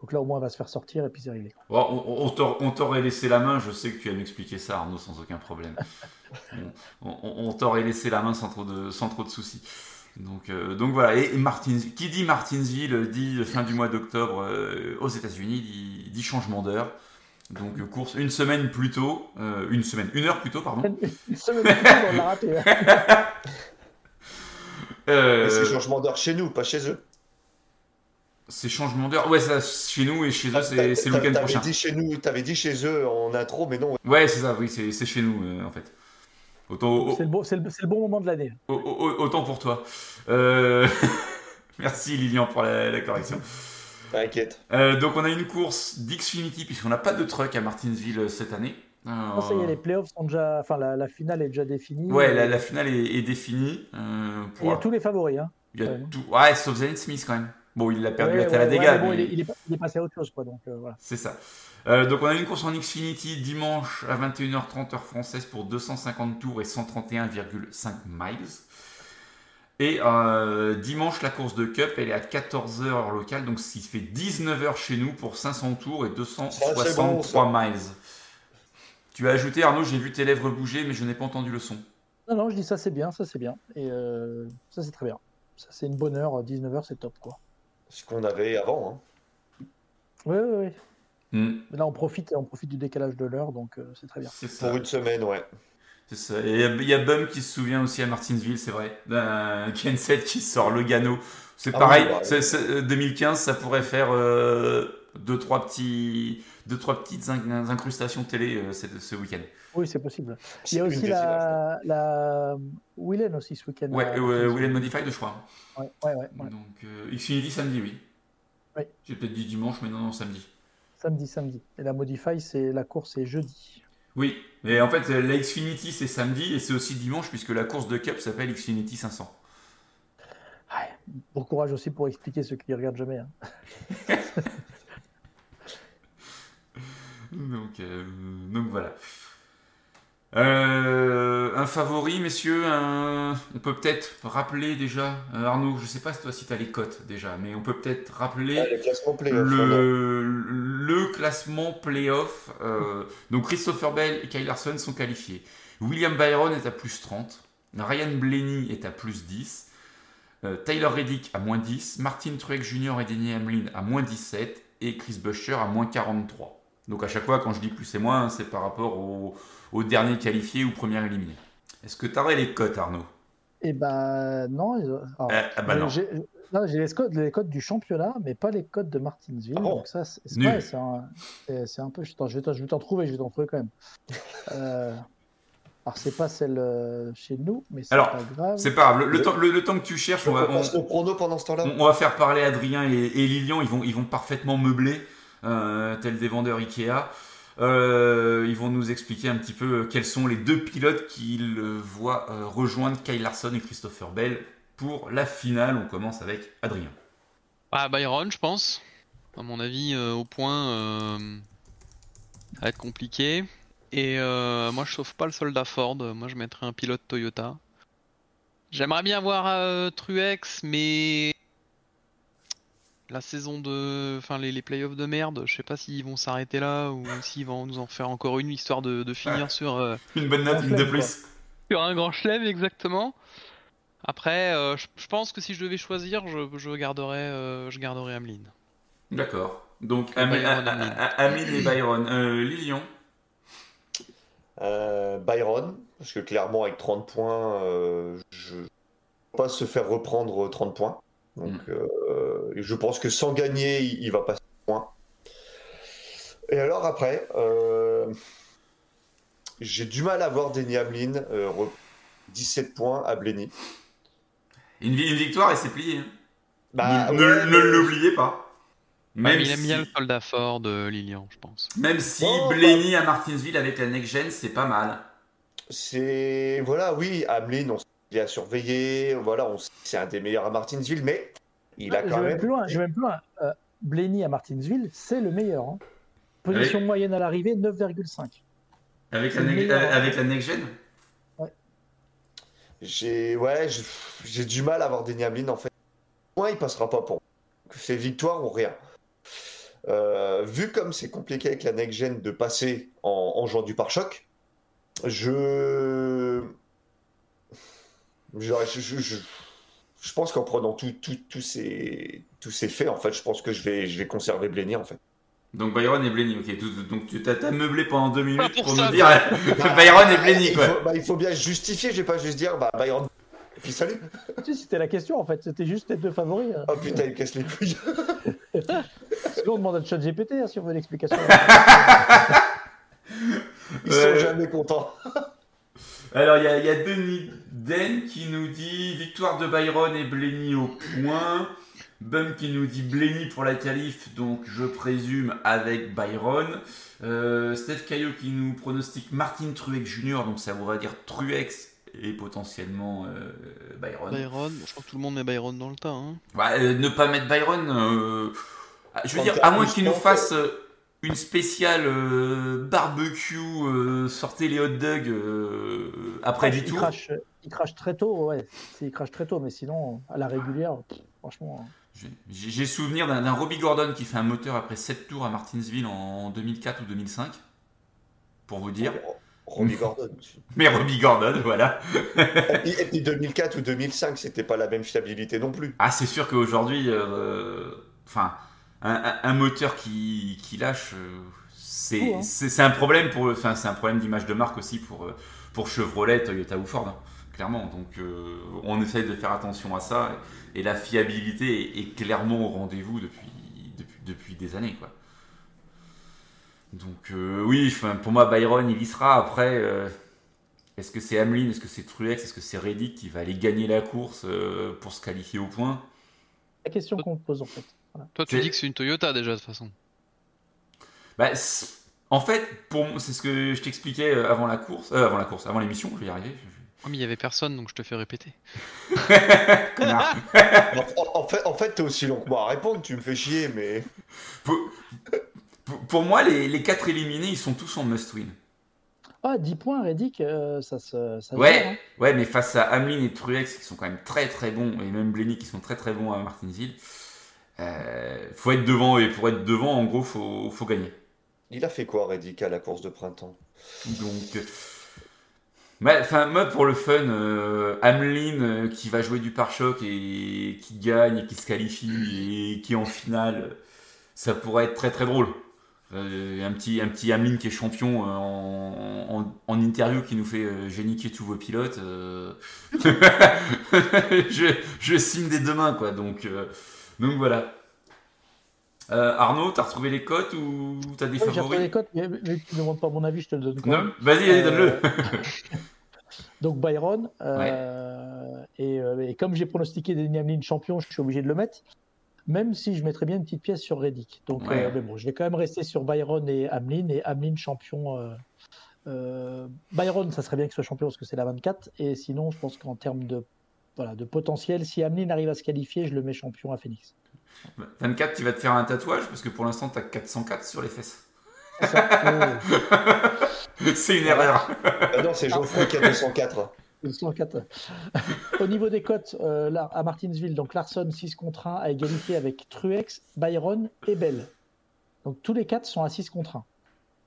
Donc là, au moins, elle va se faire sortir et puis c'est réglé. Bon, on, on t'aur- on t'aurait laissé la main, je sais que tu aimes expliquer ça, Arnaud, sans aucun problème. on on- on t'aurait laissé la main sans trop de, sans trop de soucis. Donc, euh, donc voilà, et Martins, qui dit Martinsville dit fin du mois d'octobre euh, aux États-Unis, dit, dit changement d'heure. Donc euh, course une semaine plus tôt, euh, une semaine, une heure plus tôt, pardon. Une semaine plus tard, on l'a raté. hein. Euh, Mais c'est changement d'heure chez nous, pas chez eux. C'est changement d'heure. Ouais, ça, chez nous et chez eux, c'est c'est le week-end t'avais prochain. dit chez nous, t'avais dit chez eux en intro, mais non. Ouais, c'est ça, oui, c'est c'est chez nous euh, en fait. Autant, C'est le, bon, c'est, le, c'est le bon moment de l'année. Au- au- Autant pour toi. Euh, Merci Lilian pour la, la correction. T'inquiète. Euh, donc on a une course d'Xfinity puisqu'on n'a pas de truck à Martinsville cette année. Euh, Non, ça y est, les playoffs sont déjà. Enfin, la, la finale est déjà définie. Ouais, la, la finale est, est définie. euh, pour- Il y a tous les favoris. Hein. Il y a Ouais. tout. Ouais, sauf Zenith Smith quand même. Bon, il l'a perdu Ouais, à Talladega, ouais, ouais, bon, mais il, est, il est pas- il est passé à autre chose, quoi. Donc euh, voilà. c'est ça. Euh, donc on a une course en Xfinity dimanche à 21h30 heure française pour 250 tours et 131,5 miles. Et euh, dimanche, la course de Cup, elle est à 14h heure locale, donc ce qui fait 19h chez nous pour 500 tours et 263 miles. Tu as ajouté, Arnaud, j'ai vu tes lèvres bouger, mais je n'ai pas entendu le son. Non, non, je dis ça, c'est bien, ça, c'est bien. Et euh, ça, c'est très bien. Ça, c'est une bonne heure. 19h, c'est top, quoi. Ce qu'on avait avant. Hein. Oui, oui, oui. Hmm, Mais là, on profite, on profite du décalage de l'heure, donc euh, c'est très bien. c'est. Pour une semaine, ouais. C'est ça. Et il y a- il y, a Bum qui se souvient aussi à Martinsville, c'est vrai. D'un Ken 7 qui sort le Gano. C'est Ah pareil, oui, bah, c'est- c'est- euh, 2015, ça pourrait faire euh, deux, trois petits, deux, trois petites in- incrustations télé euh, ce, ce week-end. Oui, c'est possible. Il y a aussi la, la Willen aussi ce week-end. Ouais, à- ouais, Will Modified, je crois. Ouais, ouais, ouais, ouais. Donc, euh, Xfinity samedi, oui. Oui. J'ai peut-être dit dimanche, mais non, non, samedi. Samedi, samedi. Et la Modify, c'est la course, c'est jeudi. Oui, mais en fait, euh, la Xfinity, c'est samedi et c'est aussi dimanche, puisque la course de Cup s'appelle Xfinity 500. Ouais. Bon courage aussi pour expliquer ceux qui regardent jamais. hein. Donc, euh, donc voilà. Euh, un favori, messieurs, un- on peut peut-être rappeler déjà, euh, Arnaud, je sais pas toi si tu as les cotes déjà, mais on peut peut-être rappeler Ah, le classement playoff. on a- le, le classement playoff. euh, donc Christopher Bell et Kyle Larson sont qualifiés. William Byron est à plus 30. Ryan Blaney est à plus 10. euh, Tyler Reddick à moins 10. Martin Truex Jr. et Denny Hamlin à moins 17. Et Chris Buescher à moins 43. Donc à chaque fois, quand je dis plus et moins, c'est par rapport au, au dernier qualifié ou premier éliminé. Est-ce que tu aurais les cotes, Arnaud? Et ben non. alors, Euh, ah bah non. J'ai les codes, les codes du championnat, mais pas les codes de Martinsville. Ah bon donc ça, c'est un, c'est- c'est un peu. Attends, je vais t'en- je vais t'en trouver, je vais t'en trouver quand même. Euh, alors c'est pas celle euh, chez nous, mais c'est Alors, pas grave. C'est pas grave. Le, temps, le- le temps que tu cherches, on va, On pendant ce temps-là On, on va faire parler Adrien et, et Lilian, ils vont, ils vont parfaitement meubler, euh, tels des vendeurs Ikea. Euh, ils vont nous expliquer un petit peu quels sont les deux pilotes qu'ils euh, voient euh, rejoindre Kyle Larson et Christopher Bell pour la finale. On commence avec Adrien. Ah, Byron, je pense. À mon avis, euh, au point, euh, ça être compliqué. Et euh, moi, je sauve pas le soldat Ford. Moi, je mettrais un pilote Toyota. J'aimerais bien voir euh, Truex, mais la saison de, enfin les, les playoffs de merde, je sais pas s'ils vont s'arrêter là ou s'ils vont nous en faire encore une histoire de, de finir Ouais. sur euh, Une bonne note, Un une de plus. sur un grand chelem exactement. Après, euh, je, je pense que si je devais choisir, je, je garderais, euh, je garderais Hamlin. D'accord. Donc Byron, Ami- A- A- Hamlin. A- Hamlin et Byron. Euh, Lilian. Euh, Byron, parce que clairement, avec 30 points, euh, je ne peux pas se faire reprendre 30 points. Donc, Mm. euh, et je pense que sans gagner, il, il va passer points. Et alors, après, euh, j'ai du mal à voir Denny Hamlin euh, re- 17 points à Blenny. Une, une victoire et c'est plié. hein. Bah, ne ouais, ne mais- l'oubliez pas. Ouais, Même il aime si- bien le soldat Ford, euh, Lilian, je pense. Même si Non, Blaney à Martinsville avec la next gen, c'est pas mal. C'est voilà, oui, Hamlin, on sait qu'il est à surveiller, voilà, on sait que c'est un des meilleurs à Martinsville, mais il a Ah, je quand vais même plus loin. Je vais même plus loin. Euh, Blaney à Martinsville, c'est le meilleur. hein. Position moyenne à l'arrivée, 9,5. Avec la, ne- meilleur. avec la next gen? J'ai ouais, j'ai- j'ai du mal à avoir Denny Hamlin en fait. Moi, il passera pas pour c'est victoire ou rien. Euh, vu comme c'est compliqué avec la next gen de passer en, en jouant du pare-choc, je... Je, je, je- je- je pense qu'en prenant tout- tout- tous ces, tous ces faits, en fait, je pense que je vais, je vais conserver Blenny en fait. Donc Byron et Blenny, ok. donc tu t'as meublé pendant deux minutes pour pour, ça, nous dire que Byron et Blenny, il quoi. faut, bah, il faut bien justifier, je vais pas juste dire bah, Byron. Et puis salut. Tu sais, c'était la question en fait. C'était juste les deux favoris. hein. Oh putain, il me casse les couilles. Sinon, on demande à ChatGPT hein, si on veut l'explication. Ils sont jamais contents. Alors il y, a- il y a Denis Den qui nous dit victoire de Byron et Blenny au point. Bum qui nous dit Blenny pour la qualif, donc je présume avec Byron. Euh, Steph Caillot qui nous pronostique Martin Truex Jr., donc ça voudrait dire Truex et potentiellement euh, Byron. Byron, je crois que tout le monde met Byron dans le tas. Hein. Ouais, euh, ne pas mettre Byron, euh, je veux dire, à moins qu'il nous fasse euh, une spéciale euh, barbecue, euh, sortez les hot dogs euh, après du il tour. crache, il crache très tôt, ouais. Il crache très tôt, mais sinon, à la régulière, pff, franchement. J'ai- J'ai souvenir d'un d'un Robbie Gordon qui fait un moteur après 7 tours à Martinsville en 2004 ou 2005. Pour vous dire. Robbie Gordon. Mais Robbie Gordon, voilà. Et puis, et puis 2004 ou 2005, c'était pas la même fiabilité non plus. Ah, c'est sûr qu'aujourd'hui, euh, enfin, un, un- un moteur qui, qui lâche, euh, c'est hein. c'est- c'est un problème pour, enfin, c'est un problème d'image de marque aussi pour euh, pour Chevrolet, Toyota ou Ford, hein, clairement. Donc, euh, on essaye de faire attention à ça et, la fiabilité est, est clairement au rendez-vous depuis, depuis depuis des années, quoi. Donc, euh, oui, enfin, pour moi, Byron, il y sera. Après, euh, est-ce que c'est Hamlin, est-ce que c'est Truex, est-ce que c'est Reddick qui va aller gagner la course euh, pour se qualifier au point? La question qu'on me pose en fait. Voilà. Toi, tu dis que c'est une Toyota déjà de toute façon. Bah, en fait, pour moi, c'est ce que je t'expliquais euh, avant la course, euh, avant la course, avant l'émission, je vais y arriver. Oh, mais il y avait personne, donc je te fais répéter. En, en fait, en fait t'es aussi long que moi à répondre, tu me fais chier, mais. pour, moi, les, les quatre éliminés, ils sont tous en must-win. Ah, 10 points, Reddick, euh, ça se. Ça Ouais, gère, hein. ouais, mais face à Hamlin et Truex qui sont quand même très très bons, et même Blenny qui sont très très bons à Martinsville, euh, faut être devant, et pour être devant, en gros, faut, faut gagner. Il a fait quoi, Reddick, à la course de printemps? Donc, euh, ouais, enfin, moi, pour le fun, euh, Hamlin euh, qui va jouer du pare-choc et qui gagne et qui se qualifie et qui est en finale, ça pourrait être très très drôle. Euh, un petit un petit Hamlin qui est champion en, en- en interview qui nous fait j'ai niqué tous vos pilotes. je, je signe des deux mains quoi. Donc donc voilà. Euh, Arnaud, t'as retrouvé les cotes ou t'as des Ouais, J'ai favoris retrouvé les cotes, mais tu ne demandes pas mon avis, je te le donne quand. Non Vas-y, Euh, donne-le. Donc Byron, euh, et, euh, et comme j'ai pronostiqué Denny Hamlin champion, je suis obligé de le mettre, même si je mettrais bien une petite pièce sur Reddick. Donc, Ouais. euh, mais bon, je vais quand même rester sur Byron et Hamlin, et Hamlin champion. euh, euh, Byron, ça serait bien qu'il soit champion parce que c'est la 24, et sinon, je pense qu'en termes de, voilà, de potentiel, si Hamlin arrive à se qualifier, je le mets champion à Phoenix. 24, tu vas te faire un tatouage parce que pour l'instant, t'as 404 sur les fesses. C'est une erreur. Ah non, c'est Geoffroy qui a 204. 204. Au niveau des cotes, euh, là, à Martinsville, donc Larson 6 contre 1 à égalité avec Truex, Byron et Bell. Donc tous les quatre sont à 6 contre 1.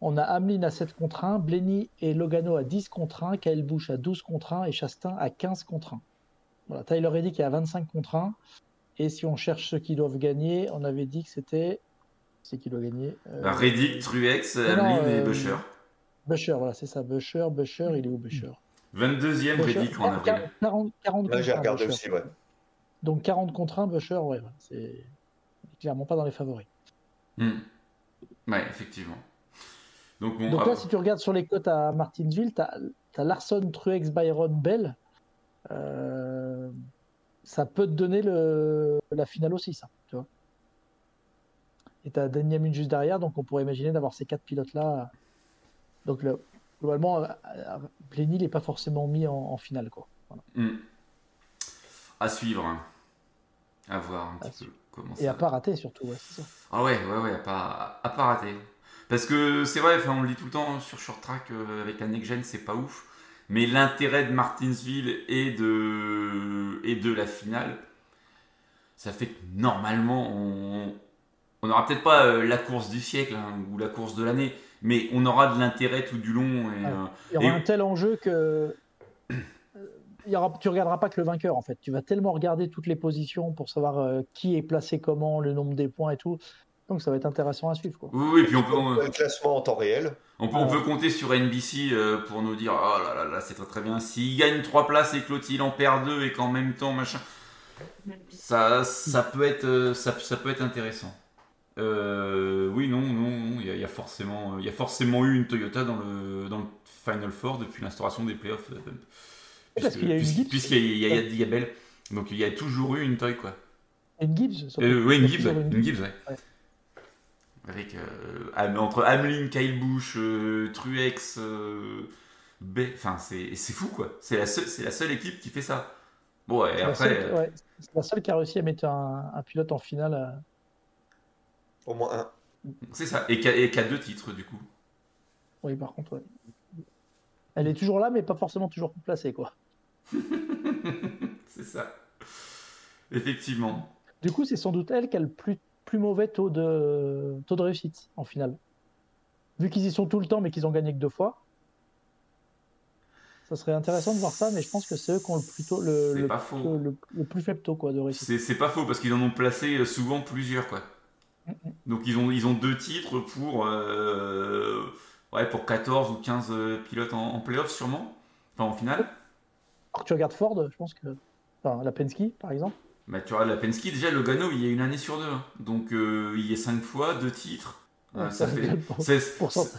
On a Hamlin à 7 contre 1, Blenny et Logano à 10 contre 1, Kyle Busch à 12 contre 1 et Chastain à 15 contre 1. Voilà, Tyler Reddick est à 25 contre 1. Et si on cherche ceux qui doivent gagner, on avait dit que c'était. C'est qui doit gagner Euh, Bah, Reddick, Truex, non, Hamlin et euh, Busher. Busher, voilà, c'est ça. Busher, Busher, il est où Busher 22e Busher, Reddick en avril. 40, 40 Là, j'ai contre 1, regardé aussi, ouais. Donc 40 contre 1, Busher, ouais, ouais, c'est clairement pas dans les favoris. Hmm. Ouais, effectivement. Donc, bon, Donc ah, là, si tu regardes sur les cotes à Martinsville, tu as, Larson, Truex, Byron, Bell. Euh, ça peut te donner le, la finale aussi, ça. Tu vois Et tu as Hamlin juste derrière, donc on pourrait imaginer d'avoir ces quatre pilotes-là. Donc le- globalement, euh, euh, Blenny n'est pas forcément mis en, en finale. Quoi. Voilà. hmm. à suivre. hein. À voir un À petit peu comment Et ça à pas rater surtout, ouais, c'est ça. Ah ouais, ouais, ouais, à pas, à pas rater. Parce que c'est vrai, enfin, on le dit tout le temps sur Short Track euh, avec la Next Gen, c'est pas ouf. Mais l'intérêt de Martinsville et de, et de la finale, ça fait que normalement, on on n'aura peut-être pas euh, la course du siècle hein, ou la course de l'année, mais on aura de l'intérêt tout du long. Et, Ouais. euh, Il y aura Et- un tel enjeu que euh, il y aura, tu regarderas pas que le vainqueur en fait. Tu vas tellement regarder toutes les positions pour savoir euh, qui est placé comment, le nombre des points et tout. Donc ça va être intéressant à suivre. Quoi. oui, oui, puis on peut, on, Le classement en temps réel. on peut, on peut compter sur NBC euh, pour nous dire oh là là là, c'est très très bien. S'il gagne 3 places et que l'autre il en perd 2 et qu'en même temps, machin. Ça, ça, peut, être, euh, ça, ça peut être intéressant. Euh, oui, non, non, il y, a- il y a forcément, il y a forcément eu une Toyota dans le, dans le Final Four depuis l'instauration des playoffs. euh, y a. Puisqu'il y a, il y a- il y a Bell. Donc il y a toujours eu une Toy, quoi. Une Gibbs. Euh, oui, une Gibbs, une une Gibbs, ouais. Ouais. Avec, euh, entre Hamlin, Kyle Busch, euh, Truex, euh, B. Enfin, c'est c'est fou quoi. C'est la, seule- c'est la seule équipe qui fait ça. Bon, et C'est la, après. seule, euh, ouais, c'est la seule qui a réussi à mettre un, un pilote en finale. euh, Au moins un. C'est ça. Et qui a, et qui a deux titres du coup. Oui, par contre, ouais. Elle est toujours là, mais pas forcément toujours placée, quoi. c'est ça. Effectivement. Du coup, c'est sans doute elle qui a le plus, plus mauvais taux de, taux de réussite en finale. Vu qu'ils y sont tout le temps, mais qu'ils ont gagné que deux fois, ça serait intéressant de voir ça, mais je pense que c'est eux qui ont le plus, tôt, le, plus faible taux quoi, de réussite. C'est pas faux parce qu'ils en ont placé euh, souvent plusieurs quoi. Donc ils ont, ils ont deux titres pour, euh, ouais, pour 14 ou 15 euh, pilotes en, en playoff sûrement. Enfin en finale. Alors que tu regardes Ford, je pense que. Enfin, la Penske, par exemple. Bah, tu vois, la Penske, déjà, le Gano, il y a une année sur deux. hein. Donc, euh, il y a 5 fois, deux titres. Euh, Ouais, ça, ça fait,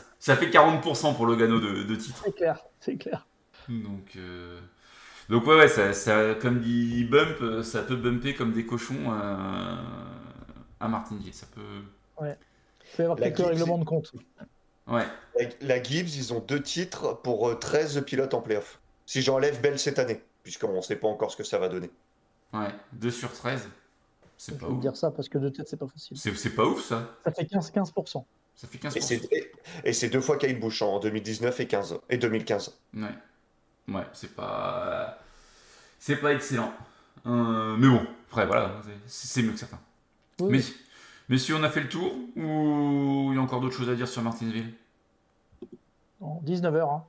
ça fait 40% pour le Gano de, de titres. C'est clair, c'est clair. Donc, euh, donc ouais, ouais ça, ça- comme dit Bump, ça peut bumper comme des cochons à Martinville. Ça peut. Il peut y avoir La quelques Gibbs, règlements de compte. Ouais. La, Gibbs, ils ont deux titres pour euh, 13 pilotes en playoff. Si j'enlève Bell cette année, puisqu'on ne sait pas encore ce que ça va donner. Ouais. 2 sur 13. C'est Je pas ouf. dire ça parce que de tête, c'est pas facile. C'est c'est pas ouf ça. Ça fait 15-15%. Ça fait Et 15%. c'est, et, et c'est deux fois Kyle Busch en 2019 et, 15, et 2015. Ouais. Ouais, c'est pas. C'est pas excellent. Euh, mais bon, après voilà, c'est c'est mieux que certains. Oui, Mais, oui. messieurs, on a fait le tour ou il y a encore d'autres choses à dire sur Martinsville? En 19h, hein.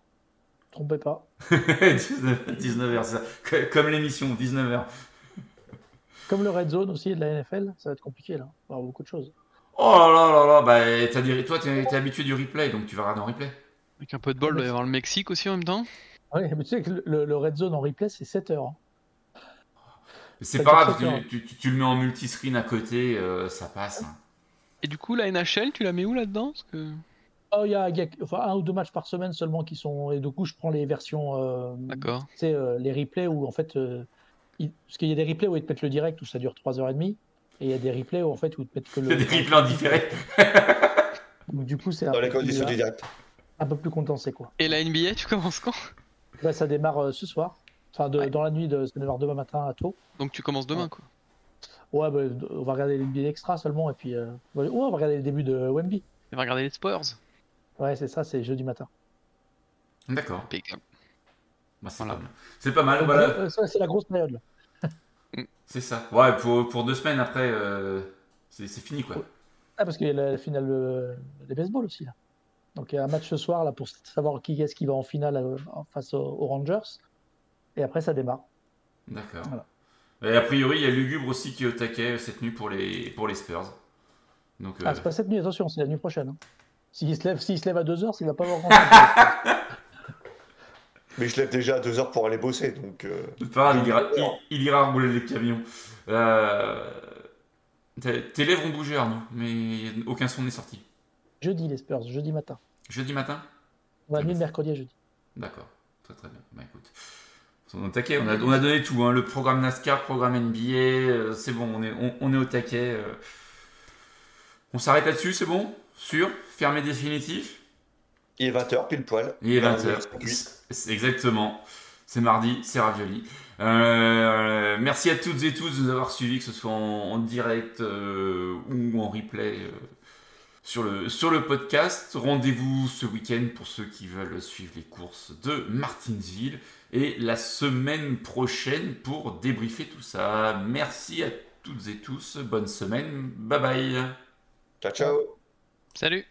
Trompez pas. 19h, ça. Co- Comme l'émission, 19h. Comme le Red Zone aussi de la NFL, ça va être compliqué là. Il va y avoir beaucoup de choses. Oh là là là là, bah, t'as dit- toi t'es t'es habitué du replay, donc tu vas regarder en replay. Avec un peu de bol, il doit y avoir le Mexique aussi en même temps. Oui, mais tu sais que le, le Red Zone en replay, c'est 7 heures. hein. C'est pas grave, tu, tu- tu le mets en multiscreen à côté, euh, ça passe. hein. Et du coup, la NHL, tu la mets où là-dedans? Parce que... Oh, il y a, il y a- enfin, un ou deux matchs par semaine seulement qui sont. Et du coup, je prends les versions. euh, D'accord. tu sais, euh, les replays où en fait. Euh, Parce qu'il y a des replays où ils te mettent le direct où ça dure 3h30. Et il y a des replays où en fait où ils te mettent que Il y a le. des replays en différé. Donc, du coup, c'est un, Dans les peu plus- conditions du direct. un peu plus condensé quoi. Et la NBA, tu commences quand? Là, ça démarre euh, ce soir. Enfin, de- Ouais. dans la nuit, de, ça démarre demain matin à tôt. Donc tu commences demain, quoi. Ouais, bah, on va regarder les NBA extra seulement. Et puis. euh, ouais, on va regarder le début de Wemby. Tu vas regarder les Spurs. Ouais, c'est ça, c'est jeudi matin. D'accord. Impeccable. Bah, c'est Voilà. pas mal. C'est pas mal, voilà. Euh, c'est la grosse période là. C'est ça. Ouais, pour, pour deux semaines après, euh, c'est c'est fini quoi. Ah, parce qu'il y a la finale euh, des baseball aussi là. Donc il y a un match ce soir là pour savoir qui est-ce qui va en finale euh, face aux, aux Rangers. Et après ça démarre. D'accord. Voilà. Et a priori, il y a Lugubre aussi qui est au taquet cette nuit pour les, pour les Spurs. Donc, euh, Ah, c'est pas cette nuit, attention, c'est la nuit prochaine. hein. S'il se lève, s'il se lève à 2h, il va pas avoir grand. Mais je lève déjà à 2 heures pour aller bosser, donc. euh, c'est pas grave, il ira, il, il ira rouler les camions. Euh, tes lèvres ont bougé, Arnaud, mais aucun son n'est sorti. jeudi les Spurs, jeudi matin. Jeudi matin? On va nuit de mercredi à jeudi. D'accord, très très bien. Bah écoute, on est au taquet, on a, on a donné tout, hein, le programme NASCAR, programme NBA, euh, c'est bon, on est, on, on est au taquet. euh. On s'arrête là-dessus, c'est bon? Sûr? Fermé définitif? Il est 20h, pile poil. Il est Dans 20h. le circuit. C'est exactement. C'est mardi, c'est ravioli. Euh, merci à toutes et tous de nous avoir suivis, que ce soit en, en direct euh, ou en replay euh, sur, le, sur le podcast. Rendez-vous ce week-end pour ceux qui veulent suivre les courses de Martinsville et la semaine prochaine pour débriefer tout ça. Merci à toutes et tous. Bonne semaine. Bye bye. Ciao, ciao. Salut